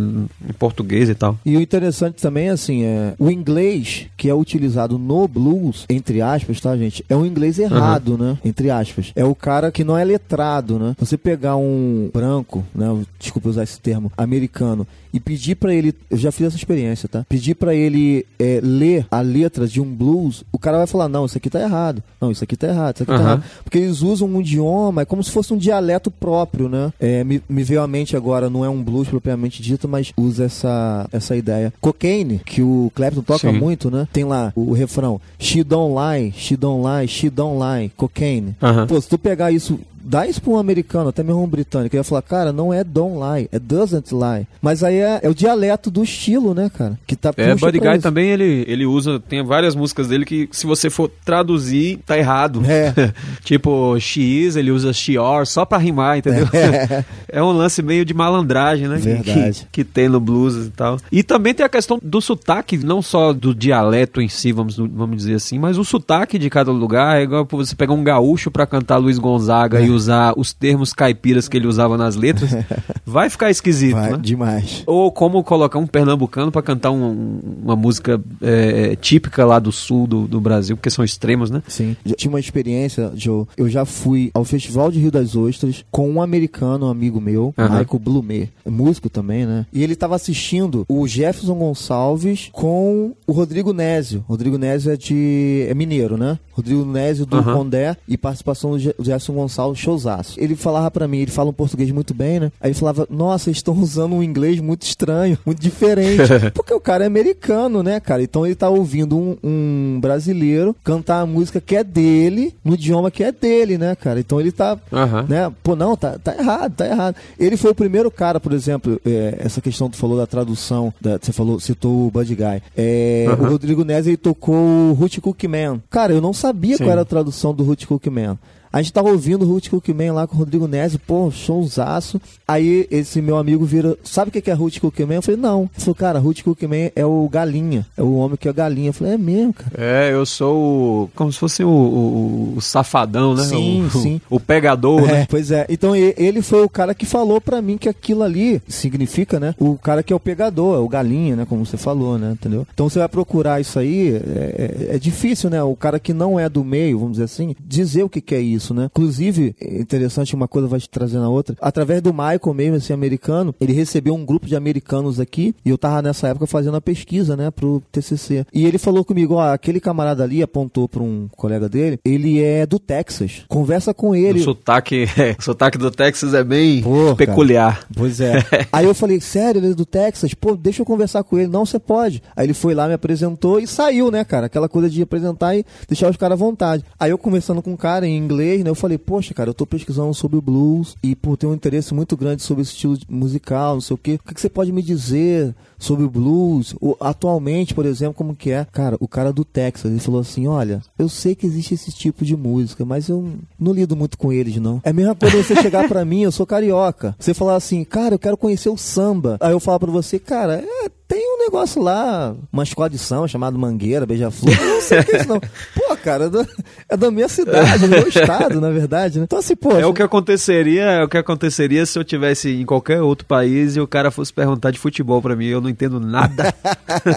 em português e tal. E o interessante também, assim, é o inglês que é utilizado no blues, entre aspas, tá, gente? É um inglês errado, uhum. né? Entre aspas. É o cara que não é letrado, né? Você pegar um branco, né? Desculpa usar esse termo, americano, e pedir para ele, eu já fiz essa experiência, tá? Pedir para ele é, ler a letra de um blues, o cara vai falar: não, isso aqui tá errado, não, isso aqui tá errado, isso aqui uhum. tá errado. Porque eles usam um idioma, é como se fosse um dialeto próprio, né? É, me, me veio à mente agora, não é um blues propriamente dito, mas usa essa, essa ideia. Cocaine, que o Clapton toca Sim. muito, né? Tem lá o, o, refrão: She don't lie, she don't lie, she don't lie, cocaine. Uhum. Pô, se tu pegar isso dá isso pra um americano, até mesmo um britânico, ele ia falar, cara, não é don't lie, é doesn't lie. Mas aí é, é o dialeto do estilo, né, cara? Que tá É, Buddy Guy isso. também, ele, ele usa, tem várias músicas dele que se você for traduzir, tá errado. É. tipo, she is, ele usa she are, só pra rimar, entendeu? É, é um lance meio de malandragem, né? Verdade. Que, que, tem no blues e tal. E também tem a questão do sotaque, não só do dialeto em si, vamos, vamos dizer assim, mas o sotaque de cada lugar. É igual você pegar um gaúcho pra cantar Luiz Gonzaga é. e usar os termos caipiras que ele usava nas letras, vai ficar esquisito, vai, né? Demais. Ou como colocar um pernambucano para cantar um, uma música é, típica lá do sul do, do, Brasil, porque são extremos, né? Sim. Eu tinha uma experiência, Joe. Eu já fui ao Festival de Rio das Ostras com um americano, um amigo meu, uhum. Michael Blumer, músico também, né? E ele estava assistindo o Jefferson Gonçalves com o Rodrigo Nésio. Rodrigo Nésio é de é mineiro, né? Rodrigo Nésio do uhum. Condé e participação do Jefferson Gonçalves showzaço. Ele falava para mim, ele fala um português muito bem, né? Aí ele falava, nossa, eles estão usando um inglês muito estranho, muito diferente. Porque o cara é americano, né, cara? Então ele tá ouvindo um, um, brasileiro cantar a música que é dele, no idioma que é dele, né, cara? Então ele tá, uhum. né? Pô, não, tá, tá errado, tá errado. Ele foi o primeiro cara, por exemplo, é, essa questão que tu falou da tradução, da, você falou, citou o Bud Guy. É, uhum. O Rodrigo Nese, ele tocou o Root Cookman. Cara, eu não sabia Sim. qual era a tradução do Root Cookman. A gente tava ouvindo o Ruth Cookman lá com o Rodrigo Nese, pô, showzaço. Aí esse meu amigo vira, sabe o que é Ruth Cookman? Eu falei, não. Ele falou, cara, Ruth Cookman é o galinha, é o homem que é galinha. Eu falei, é mesmo, cara. É, eu sou o, como se fosse o, o, o safadão, né? Sim, o, sim. O, pegador, é, né? Pois é. Então ele foi o cara que falou para mim que aquilo ali significa, né? O cara que é o pegador, é o galinha, né? Como você falou, né? Entendeu? Então você vai procurar isso aí, é, é, é difícil, né? O cara que não é do meio, vamos dizer assim, dizer o que, que é isso, né? Inclusive, interessante, uma coisa vai te trazer na outra. Através do Michael mesmo, esse americano, ele recebeu um grupo de americanos aqui e eu tava nessa época fazendo a pesquisa, né, pro TCC. E ele falou comigo, ó, aquele camarada ali apontou para um colega dele, ele é do Texas. Conversa com ele. O sotaque, é, o sotaque do Texas é bem peculiar. Cara, pois é. Aí eu falei, sério, ele é do Texas? Pô, deixa eu conversar com ele. Não, você pode. Aí ele foi lá, me apresentou e saiu, né, cara? Aquela coisa de apresentar e deixar os caras à vontade. Aí eu conversando com o um cara em inglês, né, eu falei, poxa, cara, eu tô pesquisando sobre blues e por ter um interesse muito grande sobre esse estilo musical, não sei o quê. O que, que você pode me dizer sobre o blues? Atualmente, por exemplo, como que é? Cara, o cara do Texas, ele falou assim, olha, eu sei que existe esse tipo de música, mas eu não lido muito com eles, não. É a mesma coisa você chegar para mim, eu sou carioca. Você falar assim, cara, eu quero conhecer o samba. Aí eu falo para você, cara, é tem um negócio lá, uma escoadição chamado Mangueira, Beija-Flor. não sei o que é isso, não. Pô, cara, é da, é da minha cidade, do meu estado, na verdade, né? Então, assim, pô. É o que aconteceria, é o que aconteceria se eu tivesse em qualquer outro país e o cara fosse perguntar de futebol para mim. Eu não entendo nada.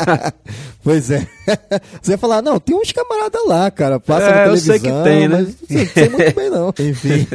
pois é. Você ia falar, não, tem uns camaradas lá, cara. Passa é, na televisão. Eu sei que tem, né? Mas não sei muito bem, não. Enfim.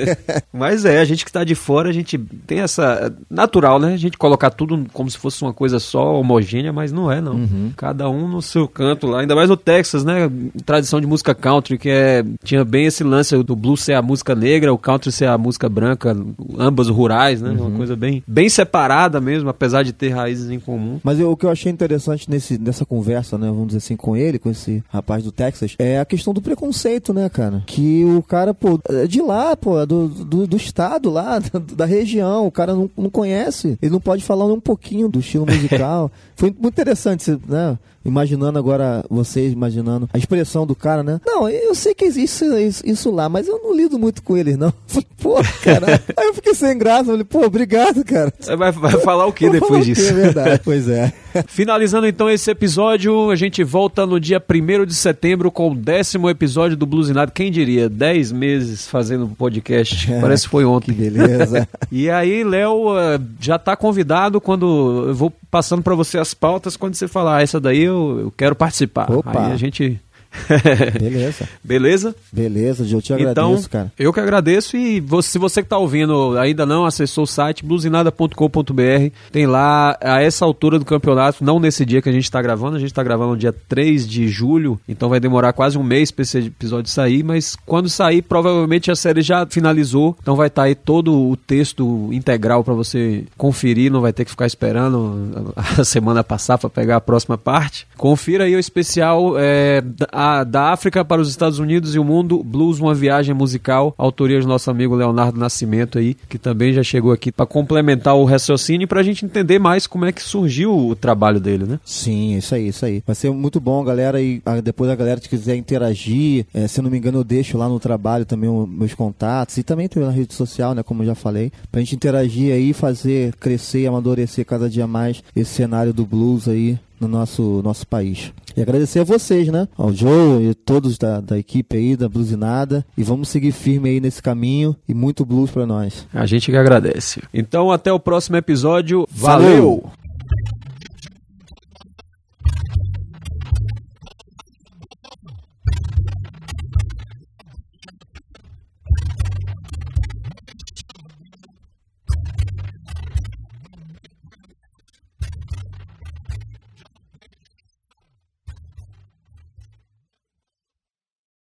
mas é, a gente que tá de fora, a gente tem essa. Natural, né? A gente colocar tudo como se fosse uma coisa só, homogênea, mas mas não é, não. Uhum. Cada um no seu canto lá. Ainda mais no Texas, né? Tradição de música country, que é tinha bem esse lance do blues ser a música negra, o country ser a música branca, ambas rurais, né? Uhum. Uma coisa bem, bem separada mesmo, apesar de ter raízes em comum. Mas eu, o que eu achei interessante nesse, nessa conversa, né? Vamos dizer assim, com ele, com esse rapaz do Texas, é a questão do preconceito, né, cara? Que o cara, pô, é de lá, pô, é do, do, do estado lá, da, da, região, o cara não, não conhece, ele não pode falar nem um pouquinho do estilo musical. Foi muito interessante, né? Imaginando agora, vocês imaginando a expressão do cara, né? Não, eu sei que existe isso, isso lá, mas eu não lido muito com eles, não. Pô, cara. Aí eu fiquei sem graça, falei, pô, obrigado, cara. Você vai, vai falar o que depois disso? É verdade, pois é. Finalizando então esse episódio, a gente volta no dia 1 de setembro com o décimo episódio do Bluesinado. Quem diria? Dez meses fazendo podcast. É, Parece que foi ontem. Que beleza. e aí, Léo, eh, já está convidado quando eu vou passando para você as pautas. Quando você falar, ah, essa daí eu, eu quero participar. Opa. Aí a gente Beleza. Beleza? Beleza, eu te agradeço, então, cara. Eu que agradeço e você, se você que está ouvindo ainda não acessou o site bluesinada.com.br, tem lá a essa altura do campeonato, não nesse dia que a gente está gravando, a gente está gravando no dia 3 de julho, então vai demorar quase um mês para esse episódio sair, mas quando sair, provavelmente a série já finalizou, então vai estar tá aí todo o texto integral para você conferir, não vai ter que ficar esperando a semana passar para pegar a próxima parte. Confira aí o especial é, a a, da África para os Estados Unidos e o mundo, Blues, uma viagem musical, autoria do nosso amigo Leonardo Nascimento aí, que também já chegou aqui para complementar o raciocínio para a gente entender mais como é que surgiu o trabalho dele, né? Sim, isso aí, isso aí. Vai ser muito bom, galera, e a, depois a galera que quiser interagir, é, se não me engano eu deixo lá no trabalho também os meus contatos e também na rede social, né, como já falei, pra gente interagir aí, fazer crescer e amadurecer cada dia mais esse cenário do blues aí no nosso, nosso país. E agradecer a vocês, né? Ao Joe e todos da, da equipe aí, da Bluesinada. E vamos seguir firme aí nesse caminho e muito blues para nós. A gente que agradece. Então, até o próximo episódio. Valeu! Valeu!